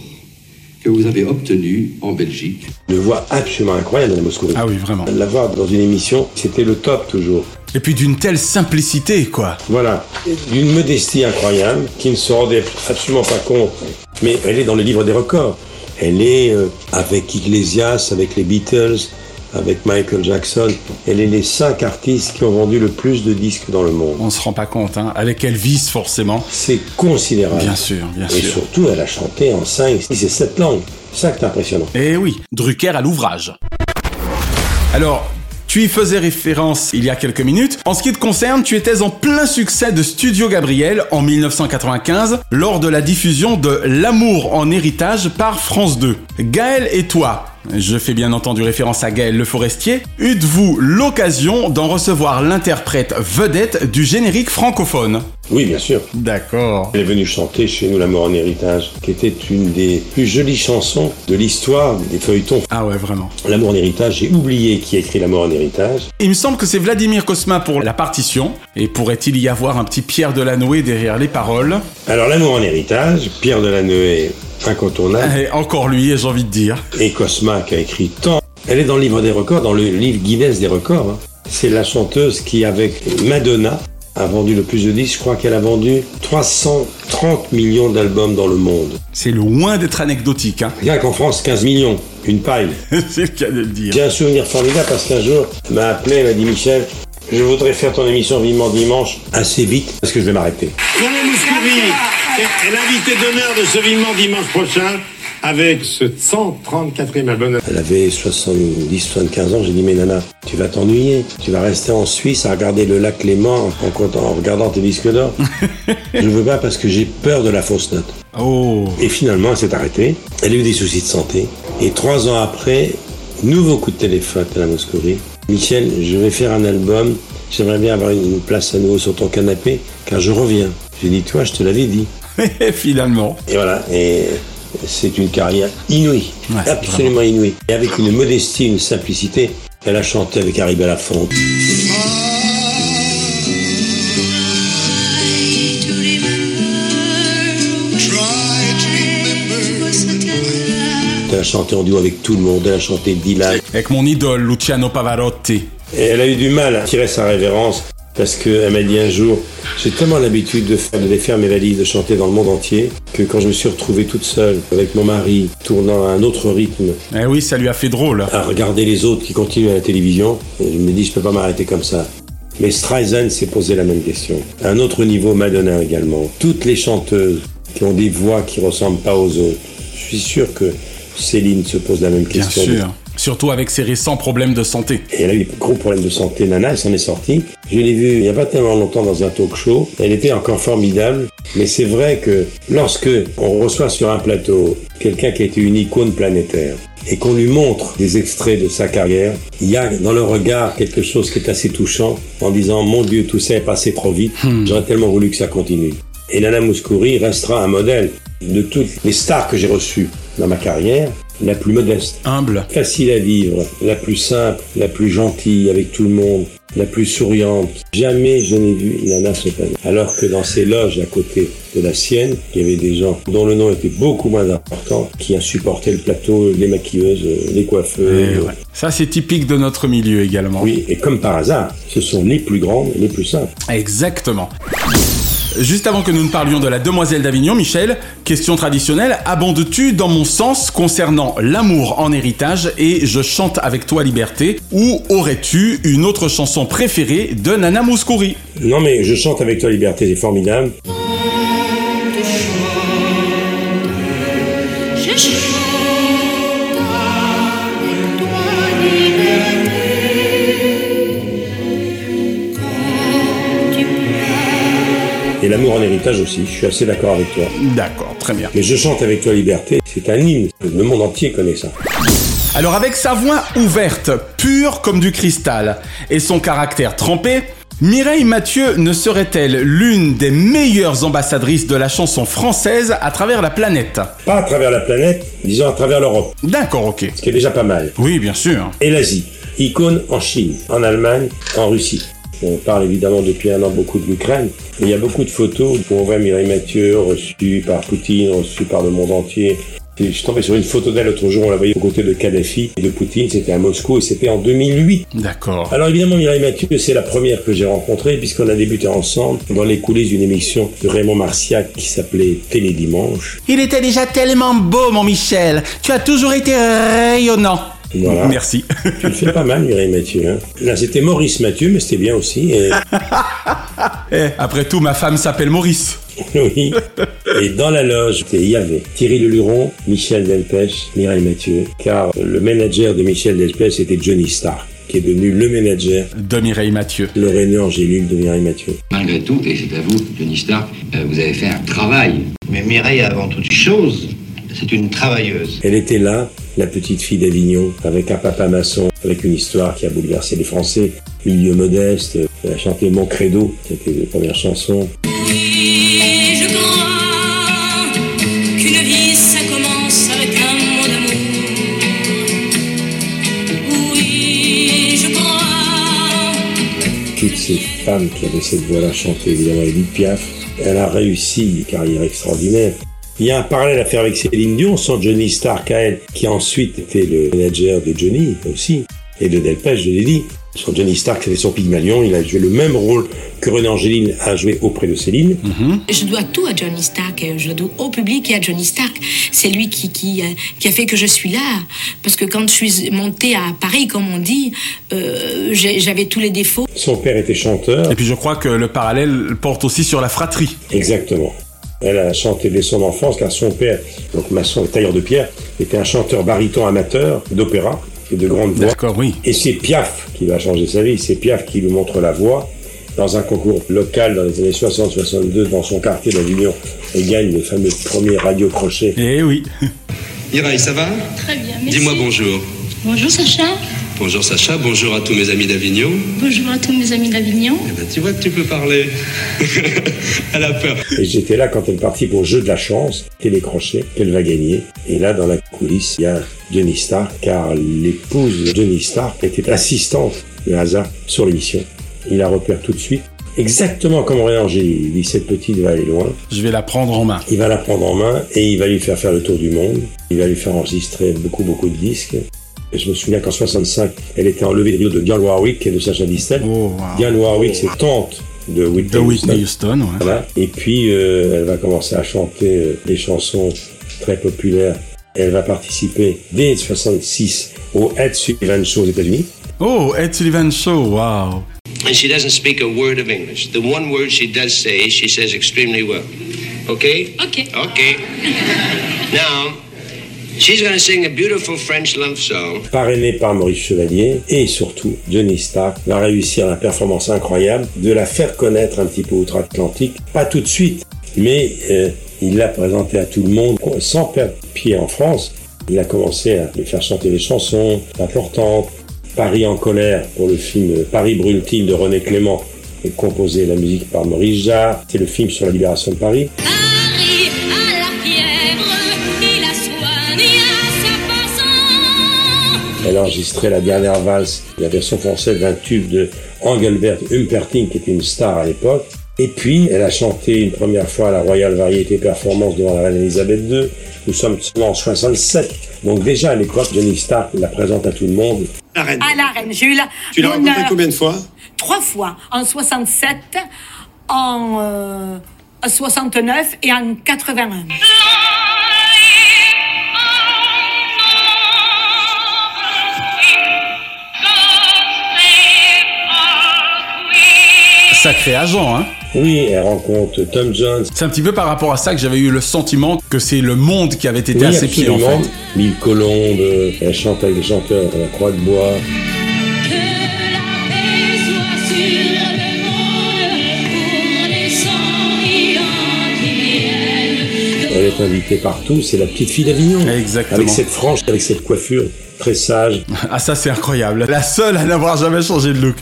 que vous avez obtenu en Belgique. Une voix absolument incroyable, Madame Moscou. Ah oui, vraiment. La voir dans une émission, c'était le top toujours. Et puis d'une telle simplicité, quoi. Voilà, d'une modestie incroyable, qui ne se rendait absolument pas compte, mais elle est dans le livre des records. Elle est euh, avec Iglesias, avec les Beatles, avec Michael Jackson. Elle est les cinq artistes qui ont vendu le plus de disques dans le monde. On se rend pas compte, hein. Avec Elvis, forcément. C'est considérable. Bien sûr, bien Et sûr. surtout, elle a chanté en 5, 6 et 7 langues. C'est ça qui est impressionnant. Eh oui, Drucker à l'ouvrage. Alors, tu y faisais référence il y a quelques minutes. En ce qui te concerne, tu étais en plein succès de Studio Gabriel en 1995 lors de la diffusion de L'amour en héritage par France 2. Gaël et toi, je fais bien entendu référence à Gaël Le Forestier, eûtes-vous l'occasion d'en recevoir l'interprète vedette du générique francophone? Oui, bien sûr. D'accord. Elle est venue chanter chez nous L'amour en héritage, qui était une des plus jolies chansons de l'histoire des feuilletons. Ah ouais, vraiment. L'amour en héritage, j'ai oublié qui a écrit L'amour en héritage. Il me semble que c'est Vladimir Cosma pour la partition. Et pourrait-il y avoir un petit Pierre Delanoë derrière les paroles? Alors L'amour en héritage, Pierre Delanoë, incontournable, Et encore lui, j'ai envie de dire. et Cosma qui a écrit tant. Elle est dans le livre des records, dans le livre Guinness des records. hein. C'est la chanteuse qui, avec Madonna, a vendu le plus de disques. Je crois qu'elle a vendu 330 millions d'albums dans le monde. C'est loin d'être anecdotique, hein. Rien qu'en France, 15 millions. Une paille. c'est le cas de le dire. J'ai un souvenir formidable parce qu'un jour, elle m'a appelé, elle m'a dit Michel, je voudrais faire ton émission Vivement Dimanche assez vite parce que je vais m'arrêter. Nana Mouskouri est l'invité d'honneur de ce vivement dimanche prochain avec ce 134e album. Elle avait 70, 75 ans. J'ai dit, mais Nana, tu vas t'ennuyer. Tu vas rester en Suisse à regarder le lac Léman en, regardant tes disques d'or. je veux pas parce que j'ai peur de la fausse note. Oh. Et finalement, elle s'est arrêtée. Elle a eu des soucis de santé. Et trois ans après, nouveau coup de téléphone à la Moscourie. Michel, je vais faire un album. j'aimerais bien avoir une place à nouveau sur ton canapé, car je reviens. J'ai dit, toi, je te l'avais dit. Finalement. Et voilà, et c'est une carrière inouïe, Ouais, absolument inouïe. Et avec une modestie, une simplicité, elle a chanté avec Harry Belafonte. Chanté en duo avec tout le monde, elle a chanté Dylan. Avec mon idole, Luciano Pavarotti. Et elle a eu du mal à tirer sa révérence parce qu'elle m'a dit un jour, j'ai tellement l'habitude de faire, de les faire mes valises, de chanter dans le monde entier, que quand je me suis retrouvé toute seule avec mon mari, tournant à un autre rythme, Eh oui, ça lui a fait drôle. à regarder les autres qui continuent à la télévision, et je me dis, je peux pas m'arrêter comme ça. Mais Streisand s'est posé la même question. À un autre niveau, Madonna également. Toutes les chanteuses qui ont des voix qui ressemblent pas aux autres. Je suis sûr que Céline se pose la même Bien question. sûr. Surtout avec ses récents problèmes de santé. Et elle a eu des gros problèmes de santé, Nana, elle s'en est sortie. Je l'ai vue il n'y a pas tellement longtemps dans un talk show. Elle était encore formidable. Mais c'est vrai que lorsque on reçoit sur un plateau quelqu'un qui a été une icône planétaire et qu'on lui montre des extraits de sa carrière, il y a dans le regard quelque chose qui est assez touchant en disant Mon Dieu, tout ça est passé trop vite. J'aurais tellement voulu que ça continue. Et Nana Mouskouri restera un modèle de toutes les stars que j'ai reçues dans ma carrière, la plus modeste. Humble. Facile à vivre, la plus simple, la plus gentille avec tout le monde, la plus souriante. Jamais je n'ai vu Nana se. Alors que dans ces loges à côté de la sienne, il y avait des gens dont le nom était beaucoup moins important, qui insupportaient le plateau, les maquilleuses, les coiffeurs. Eh ouais. Ça, c'est typique de notre milieu également. Oui, et comme par hasard, ce sont les plus grandes et les plus simples. Exactement. Juste avant que nous ne parlions de la demoiselle d'Avignon, Michel, question traditionnelle, abondes-tu dans mon sens concernant l'amour en héritage et je chante avec toi liberté ou aurais-tu une autre chanson préférée de Nana Mouskouri? Non mais je chante avec toi liberté, c'est formidable. Je chante avec l'amour en héritage aussi, je suis assez d'accord avec toi. D'accord, très bien. Mais je chante avec toi liberté, c'est un hymne, le monde entier connaît ça. Alors avec sa voix ouverte, pure comme du cristal, et son caractère trempé, Mireille Mathieu ne serait-elle l'une des meilleures ambassadrices de la chanson française à travers la planète? Pas à travers la planète, disons à travers l'Europe, D'accord, ok. ce qui est déjà pas mal. Oui, bien sûr. Et l'Asie, icône en Chine, en Allemagne, en Russie. On parle évidemment depuis un an beaucoup de l'Ukraine, mais il y a beaucoup de photos où on voit Mireille Mathieu reçue par Poutine, reçue par le monde entier. Je suis tombé sur une photo d'elle l'autre jour, on la voyait aux côtés de Kadhafi et de Poutine, c'était à Moscou et c'était en 2008. D'accord. Alors évidemment, Mireille Mathieu, c'est la première que j'ai rencontrée puisqu'on a débuté ensemble dans les coulisses d'une émission de Raymond Marciac qui s'appelait Télé Dimanche. Il était déjà tellement beau, mon Michel. Tu as toujours été rayonnant. Voilà. Merci. Tu le fais pas mal, Mireille Mathieu. Hein. Là, c'était Maurice Mathieu, mais c'était bien aussi. Et... Eh, après tout, ma femme s'appelle Maurice. oui. Et dans la loge, il y avait Thierry Leluron, Michel Delpech, Mireille Mathieu, car le manager de Michel Delpech c'était Johnny Stark, qui est devenu le manager De Mireille Mathieu. le René Angélil de Mireille Mathieu. Malgré tout, et c'est à vous, Johnny Stark, euh, vous avez fait un travail. Mais Mireille, avant toute chose, c'est une travailleuse. Elle était là, la petite fille d'Avignon, avec un papa maçon, avec une histoire qui a bouleversé les Français. Milieu modeste, elle a chanté Mon Credo, c'était la première chanson. Oui, je crois qu'une vie ça commence avec un mot d'amour. Oui, je crois. toutes ces femmes qui avaient cette voix-là chantaient évidemment Edith Piaf. Elle a réussi une carrière extraordinaire. Il y a un parallèle à faire avec Céline Dion, sans Johnny Stark à elle, qui a ensuite été le manager de Johnny aussi, et de Delpech, je l'ai dit. Son Johnny Stark, c'était son Pygmalion, il a joué le même rôle que René Angéline a joué auprès de Céline. Je dois tout à Johnny Stark, et je dois au public et à Johnny Stark. C'est lui qui, qui, euh, qui a fait que je suis là. Parce que quand je suis montée à Paris, comme on dit, euh, j'avais tous les défauts. Son père était chanteur. Et puis je crois que le parallèle porte aussi sur la fratrie. Exactement. Elle a chanté dès son enfance car son père, donc maçon et tailleur de pierre, était un chanteur baryton amateur d'opéra et de grande voix. D'accord, oui. Et c'est Piaf qui va changer sa vie. C'est Piaf qui lui montre la voix dans un concours local dans les années 60-62 dans son quartier d'Avignon. Elle gagne le fameux premier radio crochet. Eh oui. Mireille, ça va? Très bien, merci. Dis-moi bonjour. Bonjour Sacha. Bonjour Sacha, bonjour à tous mes amis d'Avignon. Bonjour à tous mes amis d'Avignon. Eh ben, tu vois que tu peux parler. Elle a peur. Et j'étais là quand elle est partie pour Jeu de la chance, télécrochet, qu'elle va gagner. Et là, dans la coulisse, il y a Jenny Stark, car l'épouse de Jenny Stark était assistante de hasard sur l'émission. Il la repère tout de suite. Exactement comme G. Il dit cette petite va aller loin. Je vais la prendre en main. Il va la prendre en main et il va lui faire faire le tour du monde. Il va lui faire enregistrer beaucoup beaucoup de disques. Et je me souviens qu'en 65, elle était enlevée de Rio de Dionne Warwick et de Sacha Distel. Oh, Warwick, c'est tante de Whitney, De Whitney Houston. Houston, ouais. Voilà. Et puis, euh, elle va commencer à chanter euh, des chansons très populaires. Elle va participer dès 66 au Ed Sullivan Show aux États-Unis. Oh, Ed Sullivan Show, wow. And she doesn't speak a word of English. The one word she does say, she says extremely well. Okay? Okay. Okay. now, she's to sing a beautiful French love song. Parrainé par Maurice Chevalier et surtout Johnny Stark va réussir la performance incroyable de la faire connaître un petit peu outre-Atlantique. Pas tout de suite, mais euh, il l'a présenté à tout le monde sans perdre pied en France. Il a commencé à lui faire chanter des chansons importantes. Paris en colère pour le film Paris brûle-t-il de René Clément et composé la musique par Maurice Jarre. C'est le film sur la libération de. Paris enregistré la dernière valse, la version française d'un tube de Engelbert Humperdinck, qui était une star à l'époque. Et puis, elle a chanté une première fois à la Royal Variety Performance devant la reine Elisabeth II. Nous sommes seulement en 67. Donc déjà à l'époque, Johnny Stark la présente à tout le monde. À la reine. J'ai eu la. Tu l'as rencontré l'honneur- combien de fois? Trois fois. En 67, en euh, 69 et en 81. Sacré agent, hein Oui, elle rencontre Tom Jones. C'est un petit peu par rapport à ça que j'avais eu le sentiment que c'est le monde qui avait été Oui, à ses pieds, en fait. Mille Colombe, elle chante avec des chanteurs à la Croix de Bois. Elle est invitée partout, c'est la petite fille d'Avignon. Exactement. Avec cette frange, avec cette coiffure très sage. Ah ça c'est incroyable. La seule à n'avoir jamais changé de look.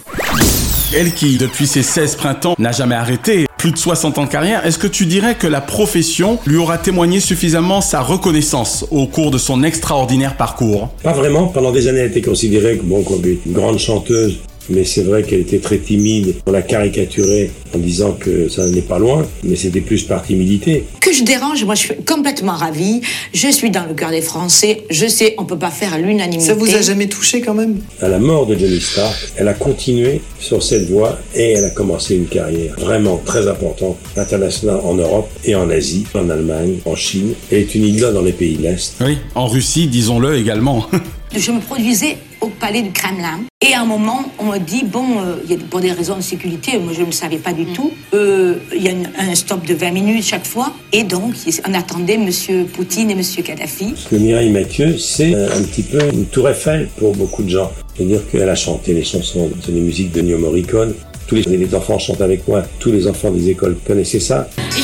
Elle qui, depuis ses 16 printemps, n'a jamais arrêté, plus de 60 ans de carrière, est-ce que tu dirais que la profession lui aura témoigné suffisamment sa reconnaissance au cours de son extraordinaire parcours? Pas vraiment, pendant des années elle était considérée bon, comme une grande chanteuse, mais c'est vrai qu'elle était très timide. On l'a caricaturée en disant que ça n'est pas loin, mais c'était plus par timidité. Que je dérange, moi je suis complètement ravie. Je suis dans le cœur des Français. Je sais, on peut pas faire l'unanimité. Ça vous a jamais touché quand même? À la mort de Johnny Stark, elle a continué sur cette voie et elle a commencé une carrière vraiment très importante, internationale en Europe et en Asie, en Allemagne, en Chine. Elle est une idole dans les pays de l'Est. Oui, en Russie, disons-le également. Je me produisais au palais du Kremlin. Et à un moment, on me dit, bon, euh, pour des raisons de sécurité, moi je ne le savais pas du tout, euh, il y a une- un stop de 20 minutes chaque fois. Et donc, on attendait M. Poutine et M. Kadhafi. Parce que Mireille Mathieu, c'est un petit peu une tour Eiffel pour beaucoup de gens. C'est-à-dire qu'elle a chanté les chansons, c'est les musiques de Nio Morricone. Tous les, les enfants chantent avec moi, tous les enfants des écoles connaissaient ça. Et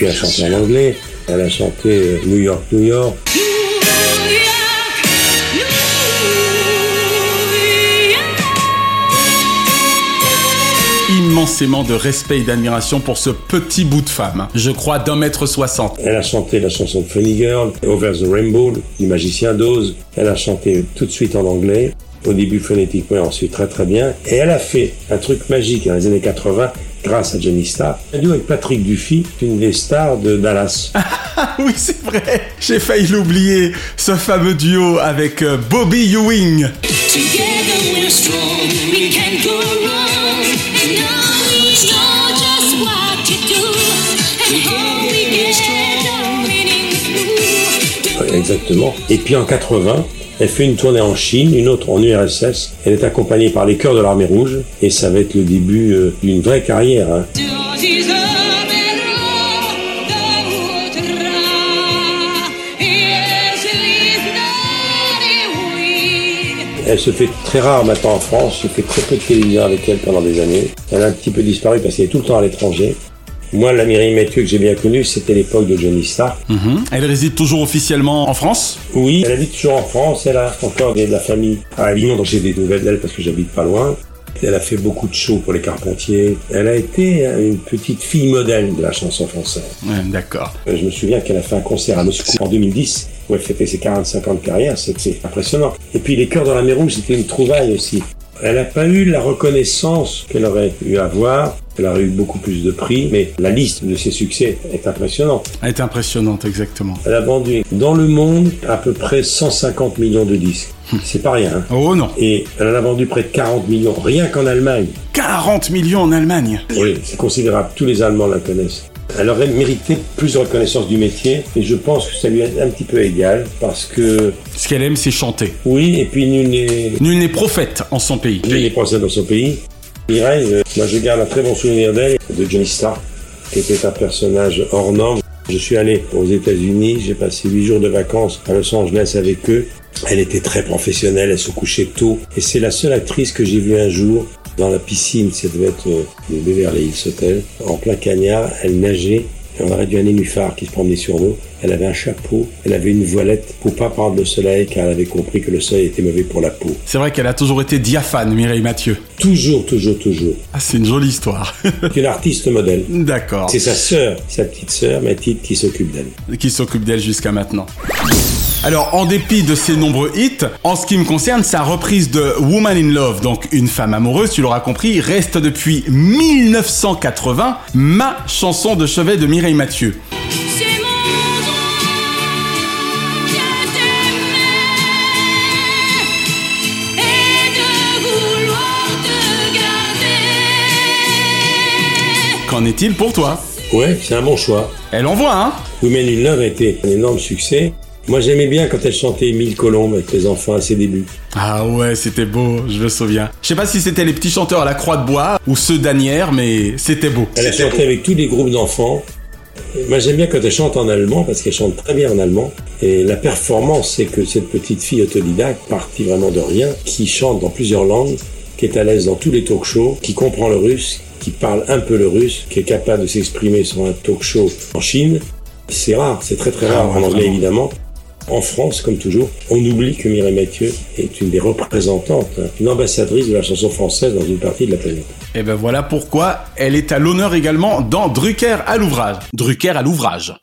puis elle a chanté en anglais, elle a chanté euh, New York, New York. Immensément de respect et d'admiration pour ce petit bout de femme. Je crois d'un mètre soixante. Elle a chanté la chanson de Funny Girl, Over the Rainbow, du magicien d'Oz. Elle a chanté tout de suite en anglais, au début phonétiquement et ensuite très très bien. Et elle a fait un truc magique dans les années 80 grâce à Johnny a joué avec Patrick Duffy, une des stars de Dallas. Ah oui, c'est vrai. J'ai failli l'oublier. Ce fameux duo avec euh, Bobby Ewing. Together we're strong, we can go wrong. Et puis en 80, elle fait une tournée en Chine, une autre en URSS. Elle est accompagnée par les chœurs de l'armée rouge et ça va être le début euh, d'une vraie carrière. hein. Elle se fait très rare maintenant en France. J'ai fait très peu de télévision avec elle pendant des années. Elle a un petit peu disparu parce qu'elle est tout le temps à l'étranger. Moi, la Mireille Mathieu que j'ai bien connue, c'était l'époque de Johnny Stark. Mhm. Elle réside toujours officiellement en France? Oui, elle habite toujours en France, elle a encore de la famille à Avignon, donc j'ai des nouvelles d'elle parce que j'habite pas loin. Elle a fait beaucoup de shows pour les Carpentiers. Elle a été une petite fille modèle de la chanson française. Ouais, D'accord. Euh, Je me souviens qu'elle a fait un concert à Moscou en 2010 où elle fêtait ses 45 ans de carrière, c'était impressionnant. Et puis les Cœurs dans la mer Rouge, c'était une trouvaille aussi. Elle n'a pas eu la reconnaissance qu'elle aurait pu avoir. Elle aurait eu beaucoup plus de prix, mais la liste de ses succès est impressionnante. Elle est impressionnante, exactement. Elle a vendu dans le monde à peu près 150 millions de disques. C'est pas rien. hein. Oh non. Et elle en a vendu près de 40 millions, rien qu'en Allemagne. 40 millions en Allemagne. Oui, c'est considérable. Tous les Allemands la connaissent. Elle aurait mérité plus de reconnaissance du métier, et je pense que ça lui est un petit peu égal, parce que... Ce qu'elle aime, c'est chanter. Oui, et puis nul n'est... Nul n'est prophète en son pays. Nul n'est prophète dans son pays. Mireille, euh, moi je garde un très bon souvenir d'elle, de Johnny Stark, qui était un personnage hors norme. Je suis allé aux États-Unis, j'ai passé huit jours de vacances à Los Angeles avec eux. Elle était très professionnelle, elle se couchait tôt, et c'est la seule actrice que j'ai vue un jour dans la piscine, ça devait être euh, de Beverly Hills Hotel, en plein cagnard, elle nageait, et on aurait dû un nénuphar qui se promenait sur l'eau. Elle avait un chapeau, elle avait une voilette pour pas prendre le soleil, car elle avait compris que le soleil était mauvais pour la peau. C'est vrai qu'elle a toujours été diaphane, Mireille Mathieu. Toujours, toujours, toujours. Ah, c'est une jolie histoire. C'est une artiste modèle. D'accord. C'est sa sœur, sa petite sœur, Mathilde, qui s'occupe d'elle. Qui s'occupe d'elle jusqu'à maintenant. Alors, en dépit de ses nombreux hits, en ce qui me concerne, sa reprise de Woman in Love, donc une femme amoureuse, tu l'auras compris, reste depuis 1980 ma chanson de chevet de Mireille Mathieu. Qu'en est-il pour toi? Ouais, c'est un bon choix. Elle envoie, hein? Women in Love a été un énorme succès. Moi, j'aimais bien quand elle chantait Mille Colombes avec les enfants à ses débuts. Ah ouais, c'était beau, je me souviens. Je sais pas si c'était les petits chanteurs à la croix de bois ou ceux d'Anières, mais c'était beau. Elle a chanté avec tous les groupes d'enfants. Moi, j'aime bien quand elle chante en allemand parce qu'elle chante très bien en allemand. Et la performance, c'est que cette petite fille autodidacte, partie vraiment de rien, qui chante dans plusieurs langues, qui est à l'aise dans tous les talk shows, qui comprend le russe, qui parle un peu le russe, qui est capable de s'exprimer sur un talk show en Chine, c'est rare, c'est très très rare Ah ouais, en anglais vraiment. évidemment. En France, comme toujours, on oublie que Mireille Mathieu est une des représentantes, une ambassadrice de la chanson française dans une partie de la planète. Et ben voilà pourquoi elle est à l'honneur également dans Drucker à l'ouvrage. Drucker à l'ouvrage.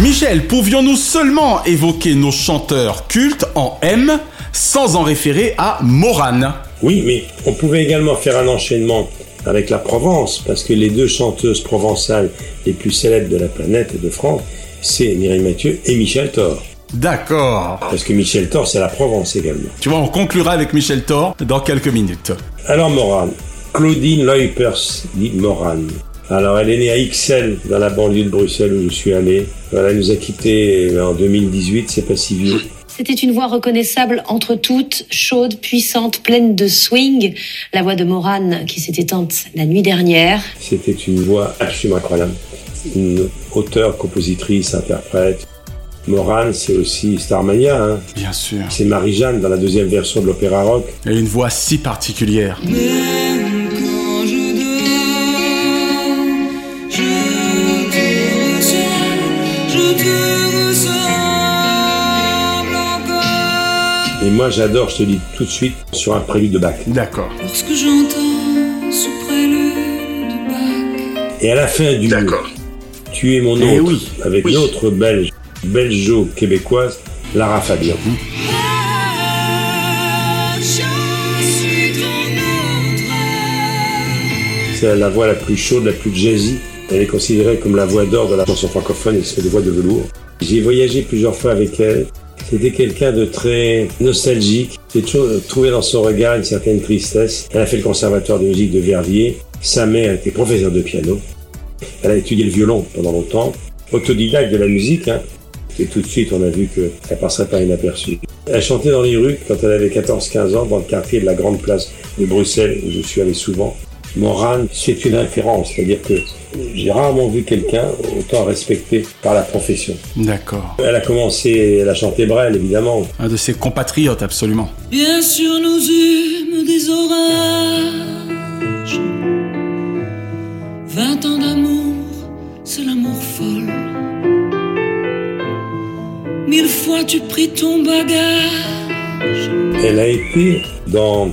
Michel, pouvions-nous seulement évoquer nos chanteurs cultes en M sans en référer à Morane? Oui, mais on pouvait également faire un enchaînement avec la Provence, parce que les deux chanteuses provençales les plus célèbres de la planète et de France, c'est Mireille Mathieu et Michel Thor. D'accord. Parce que Michel Thor, c'est la Provence également. Tu vois, on conclura avec Michel Thor dans quelques minutes. Alors Morane, Claudine Leupers dit Morane. Alors elle est née à Ixelles, dans la banlieue de Bruxelles où je suis allé. Voilà, elle nous a quittés en 2018, c'est pas si vieux. C'était une voix reconnaissable entre toutes, chaude, puissante, pleine de swing. La voix de Morane qui s'est éteinte la nuit dernière. C'était une voix absolument incroyable. Une auteure, compositrice, interprète. Morane, c'est aussi Starmania. Hein. Bien sûr. C'est Marie-Jeanne dans la deuxième version de l'opéra rock. Elle a une voix si particulière. Même quand je dors, je te ressens, Et moi, j'adore, je te dis tout de suite, sur un prélude de Bach. D'accord. Lorsque j'entends sous prélude de Bach. Et à la fin du D'accord. Tu es mon Eh autre, oui. avec Oui. l'autre belge, belgeo-québécoise, Lara Fabian. Ah, ton autre. C'est la voix la plus chaude, la plus jazzy. Elle est considérée comme la voix d'or de la chanson francophone, c'est des voix de velours. J'ai voyagé plusieurs fois avec elle. C'était quelqu'un de très nostalgique. J'ai toujours trouvé dans son regard une certaine tristesse. Elle a fait le conservatoire de musique de Verviers. Sa mère était professeure de piano. Elle a étudié le violon pendant longtemps. Autodidacte de la musique, hein. Et tout de suite, on a vu qu'elle passerait pas inaperçue. Elle chantait dans les rues quand elle avait 14-15 ans, dans le quartier de la Grande Place de Bruxelles, où je suis allé souvent. Morane, c'est une référence, c'est-à-dire que j'ai rarement vu quelqu'un autant respecté par la profession. D'accord. Elle a commencé, elle a chanté Brel, évidemment. Un de ses compatriotes, absolument. Bien sûr, nous eûmes des orages. 20 ans d'amour, c'est l'amour folle. Mille fois tu pris ton bagage. Elle a été dans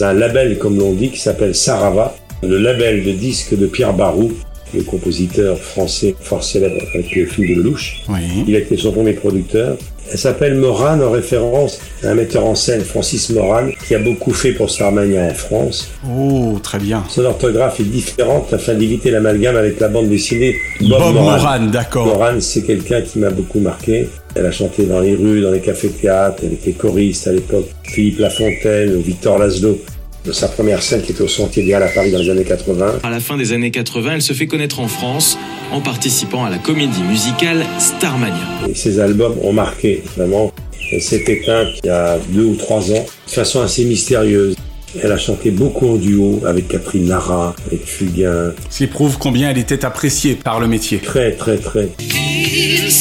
un label, comme l'on dit, qui s'appelle Sarava, le label de disques de Pierre Barou, le compositeur français fort célèbre avec le film de Lelouch. Il a été son premier producteur. Elle s'appelle Morane en référence à un metteur en scène, Francis Morane, qui a beaucoup fait pour Starmania en France. Oh, très bien. Son orthographe est différente afin d'éviter l'amalgame avec la bande dessinée Bob, Bob Moran. Moran, d'accord. Morane, c'est quelqu'un qui m'a beaucoup marqué. Elle a chanté dans les rues, dans les cafés-théâtres, elle était choriste à l'époque. Philippe Lafontaine, Victor Laszlo. De sa première scène qui était au Sentier des Halles à Paris dans les années 80. À la fin des années 80, elle se fait connaître en France en participant à la comédie musicale Starmania. Et ses albums ont marqué vraiment. Elle s'est éteinte il y a deux ou trois ans de façon assez mystérieuse. Elle a chanté beaucoup en duo avec Catherine Lara, avec Fugain. Ce qui prouve combien elle était appréciée par le métier. Très, très, très. Il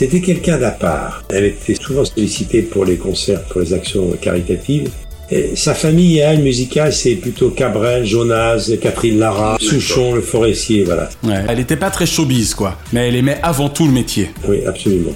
C'était quelqu'un d'à part. Elle était souvent sollicitée pour les concerts, pour les actions caritatives. Et sa famille elle musicale, c'est plutôt Cabrel, Jonas, Catherine Lara, Souchon, le forestier, voilà. Ouais. Elle était pas très showbiz, quoi. Mais elle aimait avant tout le métier. Oui, absolument.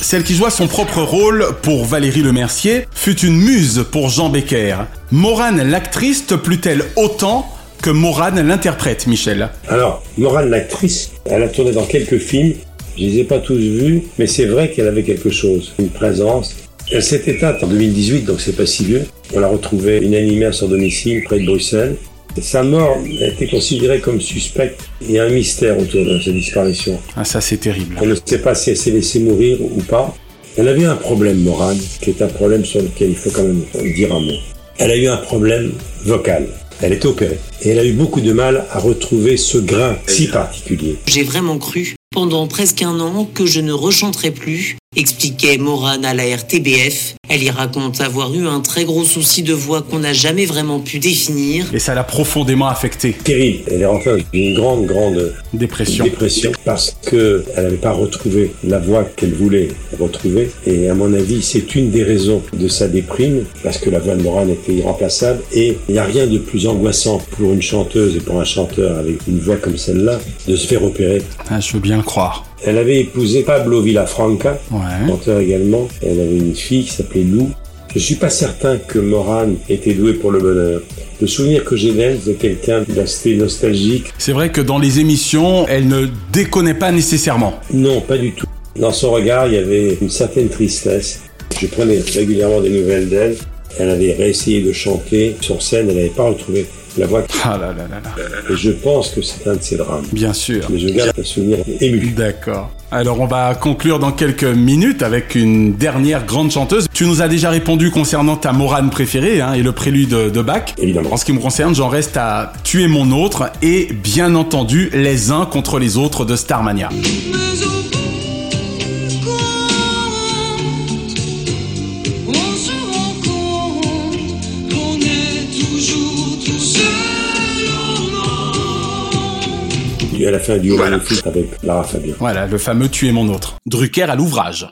Celle qui joua son propre rôle pour Valérie Lemercier fut une muse pour Jean Becker. Morane, l'actrice, te plut-elle autant que Morane, l'interprète, Michel? Alors, Morane, l'actrice, elle a tourné dans quelques films. Je les ai pas tous vus, mais c'est vrai qu'elle avait quelque chose, une présence. Elle s'est éteinte en 2018, donc c'est pas si vieux. On l'a retrouvée inanimée à son domicile, près de Bruxelles. Et sa mort a été considérée comme suspecte. Il y a un mystère autour de sa disparition. Ah, ça c'est terrible. On ne sait pas si elle s'est laissée mourir ou pas. Elle avait un problème, Morane, qui est un problème sur lequel il faut quand même dire un mot. Elle a eu un problème vocal. Elle est opérée. Et elle a eu beaucoup de mal à retrouver ce grain si particulier. J'ai vraiment cru, pendant presque un an, que je ne rechanterais plus, expliquait Morane à la RTBF. Elle y raconte avoir eu un très gros souci de voix qu'on n'a jamais vraiment pu définir. Et ça l'a profondément affectée. Terrible. Elle est rentrée dans une grande, grande dépression. dépression parce que elle n'avait pas retrouvé la voix qu'elle voulait retrouver. Et à mon avis, c'est une des raisons de sa déprime parce que la voix de Morane était irremplaçable. Et il n'y a rien de plus angoissant pour une chanteuse et pour un chanteur avec une voix comme celle-là de se faire opérer. Ah, je veux bien le croire. Elle avait épousé Pablo Villafranca, Ouais. chanteur également. Elle avait une fille qui s'appelait Lou. Je suis pas certain que Morane était douée pour le bonheur. Le souvenir que j'ai d'elle, c'est quelqu'un d'assez nostalgique. C'est vrai que dans les émissions, elle ne déconnait pas nécessairement. Non, pas du tout. Dans son regard, il y avait une certaine tristesse. Je prenais régulièrement des nouvelles d'elle. Elle avait réessayé de chanter sur scène, elle n'avait pas retrouvé la voix. Ah là là là là. Et je pense que c'est un de ses drames. Bien sûr. Mais je garde un souvenir ému. D'accord. Alors on va conclure dans quelques minutes avec une dernière grande chanteuse. Tu nous as déjà répondu concernant ta morane préférée hein, et le prélude de, de Bach. Évidemment. En ce qui me concerne, j'en reste à Tuer mon autre et bien entendu les uns contre les autres de Starmania. Elle a fait un duo magnifique avec Lara Fabian. Voilà, le fameux Tuer mon autre. Drucker à l'ouvrage.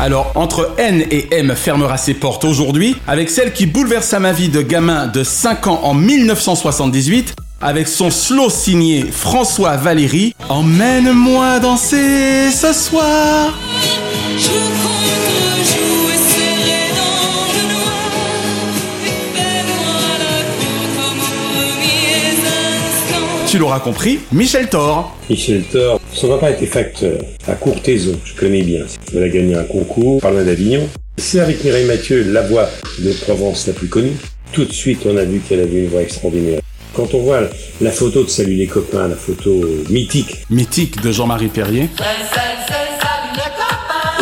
Alors, entre N et M fermera ses portes aujourd'hui, avec celle qui bouleversa ma vie de gamin de 5 ans en 1978, avec son slow signé François Valéry, Emmène-moi danser ce soir. Tu l'auras compris, Michel Thor. Michel Thor, son papa était facteur à Courtaison, je connais bien. Elle a gagné un concours, par loin d'Avignon. C'est avec Mireille Mathieu, la voix de Provence la plus connue. Tout de suite, on a vu qu'elle avait une voix extraordinaire. Quand on voit la photo de Salut les copains, la photo mythique, Mythique de Jean-Marie Perrier.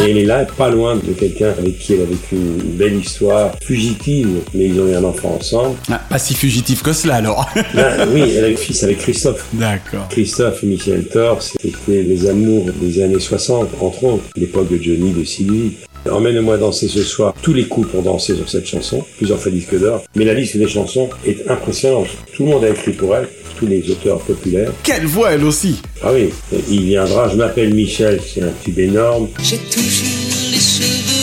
Et elle est là, pas loin de quelqu'un avec qui elle a vécu une belle histoire, fugitive, mais ils ont eu un enfant ensemble. Ah, pas si fugitif que cela alors. Là, oui, elle a eu un fils avec Christophe. D'accord. Christophe et Michel Thor, c'était les amours des années 60, entre autres, l'époque de Johnny, de Sylvie. Emmène-moi danser ce soir. Tous les couples ont dansé sur cette chanson, plusieurs fois disque d'or. Mais la liste des chansons est impressionnante. Tout le monde a écrit pour elle, tous les auteurs populaires. Quelle voix elle aussi Ah oui, il viendra, je m'appelle Michel, c'est un tube énorme. J'ai toujours les cheveux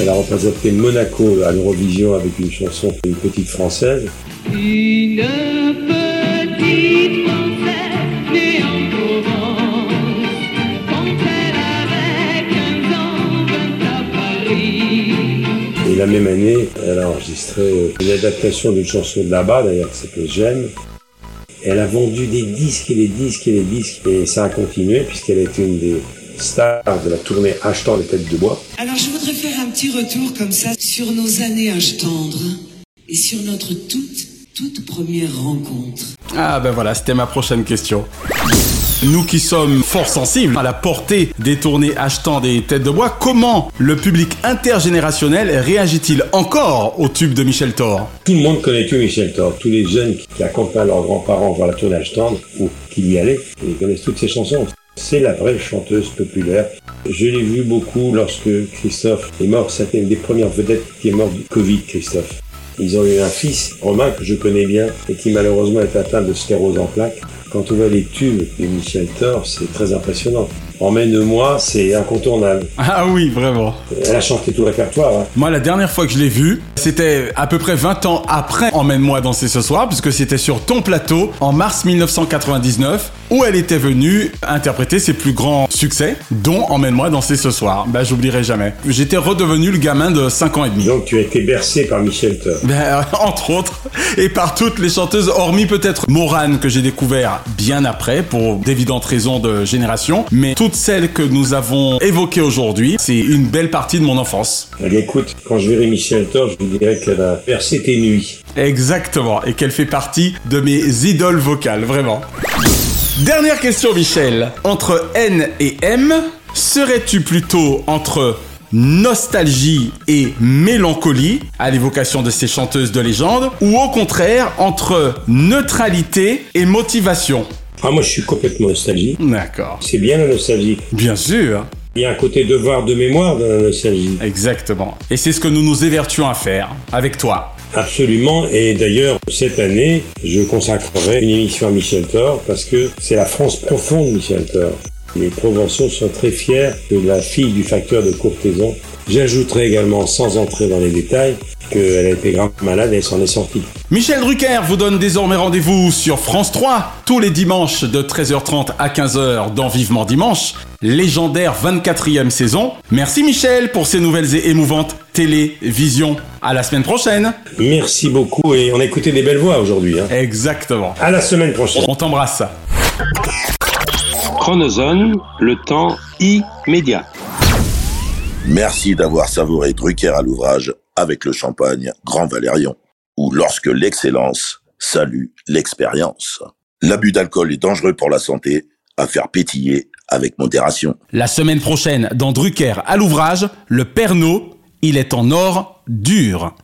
Elle a représenté Monaco à l'Eurovision avec une chanson Une petite française. Une petite française née en Provence, quand elle avait 15 ans, vint à Paris. Et la même année, elle a enregistré euh, une adaptation d'une chanson de là-bas, d'ailleurs, qui s'appelle J'aime. Elle a vendu des disques et des disques et des disques, et ça a continué, puisqu'elle est une des stars de la tournée Achetant les têtes de bois. Alors je voudrais faire un petit retour comme ça sur nos années tendre et sur notre toute, toute première rencontre. Ah ben voilà, c'était ma prochaine question. Nous qui sommes fort sensibles à la portée des tournées achetant des têtes de bois, comment le public intergénérationnel réagit-il encore au tube de Michel Thor? Tout le monde connaît que Michel Thor. Tous les jeunes qui accompagnent leurs grands-parents voir la tournée Achetant, ou qui y allaient, ils connaissent toutes ces chansons. C'est la vraie chanteuse populaire. Je l'ai vu beaucoup lorsque Christophe est mort. C'était une des premières vedettes qui est morte du Covid, Christophe. Ils ont eu un fils, Romain, que je connais bien, et qui malheureusement est atteint de sclérose en plaques. Quand on voit les tubes de Michel Thor, c'est très impressionnant. Emmène-moi, c'est incontournable. Ah oui, vraiment. Elle a chanté tout le répertoire. hein. Moi, la dernière fois que je l'ai vue, c'était à peu près 20 ans après Emmène-moi danser ce soir, puisque c'était sur ton plateau en mars 1999, où elle était venue interpréter ses plus grands succès, dont Emmène-moi danser ce soir. Bah, j'oublierai jamais. J'étais redevenu le gamin de 5 ans et demi. Donc tu as été bercé par Michel Thor. Ben, euh, entre autres, et par toutes les chanteuses, hormis peut-être Morane que j'ai découvert bien après pour d'évidentes raisons de génération, mais toutes celles que nous avons évoquées aujourd'hui, c'est une belle partie de mon enfance. Eh bien, écoute, quand je verrai Michel Thor, je lui dirai qu'elle a bercé tes nuits. Exactement, et qu'elle fait partie de mes idoles vocales, vraiment. Dernière question, Michel. Entre N et M, serais-tu plutôt entre nostalgie et mélancolie, à l'évocation de ces chanteuses de légende, ou au contraire entre neutralité et motivation? Ah, moi, je suis complètement nostalgique. D'accord. C'est bien la nostalgie. Bien sûr. Il y a un côté devoir de mémoire dans la nostalgie. Exactement. Et c'est ce que nous nous évertuons à faire avec toi. Absolument. Et d'ailleurs, cette année, je consacrerai une émission à Michel Thor parce que c'est la France profonde, Michel Thor. Les Provençaux sont très fiers que la fille du facteur de Courtaisan. J'ajouterai également, sans entrer dans les détails, qu'elle a été grave malade et elle s'en est sortie. Michel Drucker vous donne désormais rendez-vous sur France 3 tous les dimanches de 13h30 à 15h dans Vivement Dimanche, légendaire 24e saison. Merci Michel pour ces nouvelles et émouvantes télévisions. À la semaine prochaine. Merci beaucoup et on a écouté des belles voix aujourd'hui. hein. Exactement. À la semaine prochaine. On t'embrasse. Chronozone, le temps immédiat. Merci d'avoir savouré Drucker à l'ouvrage avec le champagne Grand Valérion, ou lorsque l'excellence salue l'expérience. L'abus d'alcool est dangereux pour la santé, à faire pétiller avec modération. La semaine prochaine, dans Drucker à l'ouvrage, le Pernod, il est en or dur.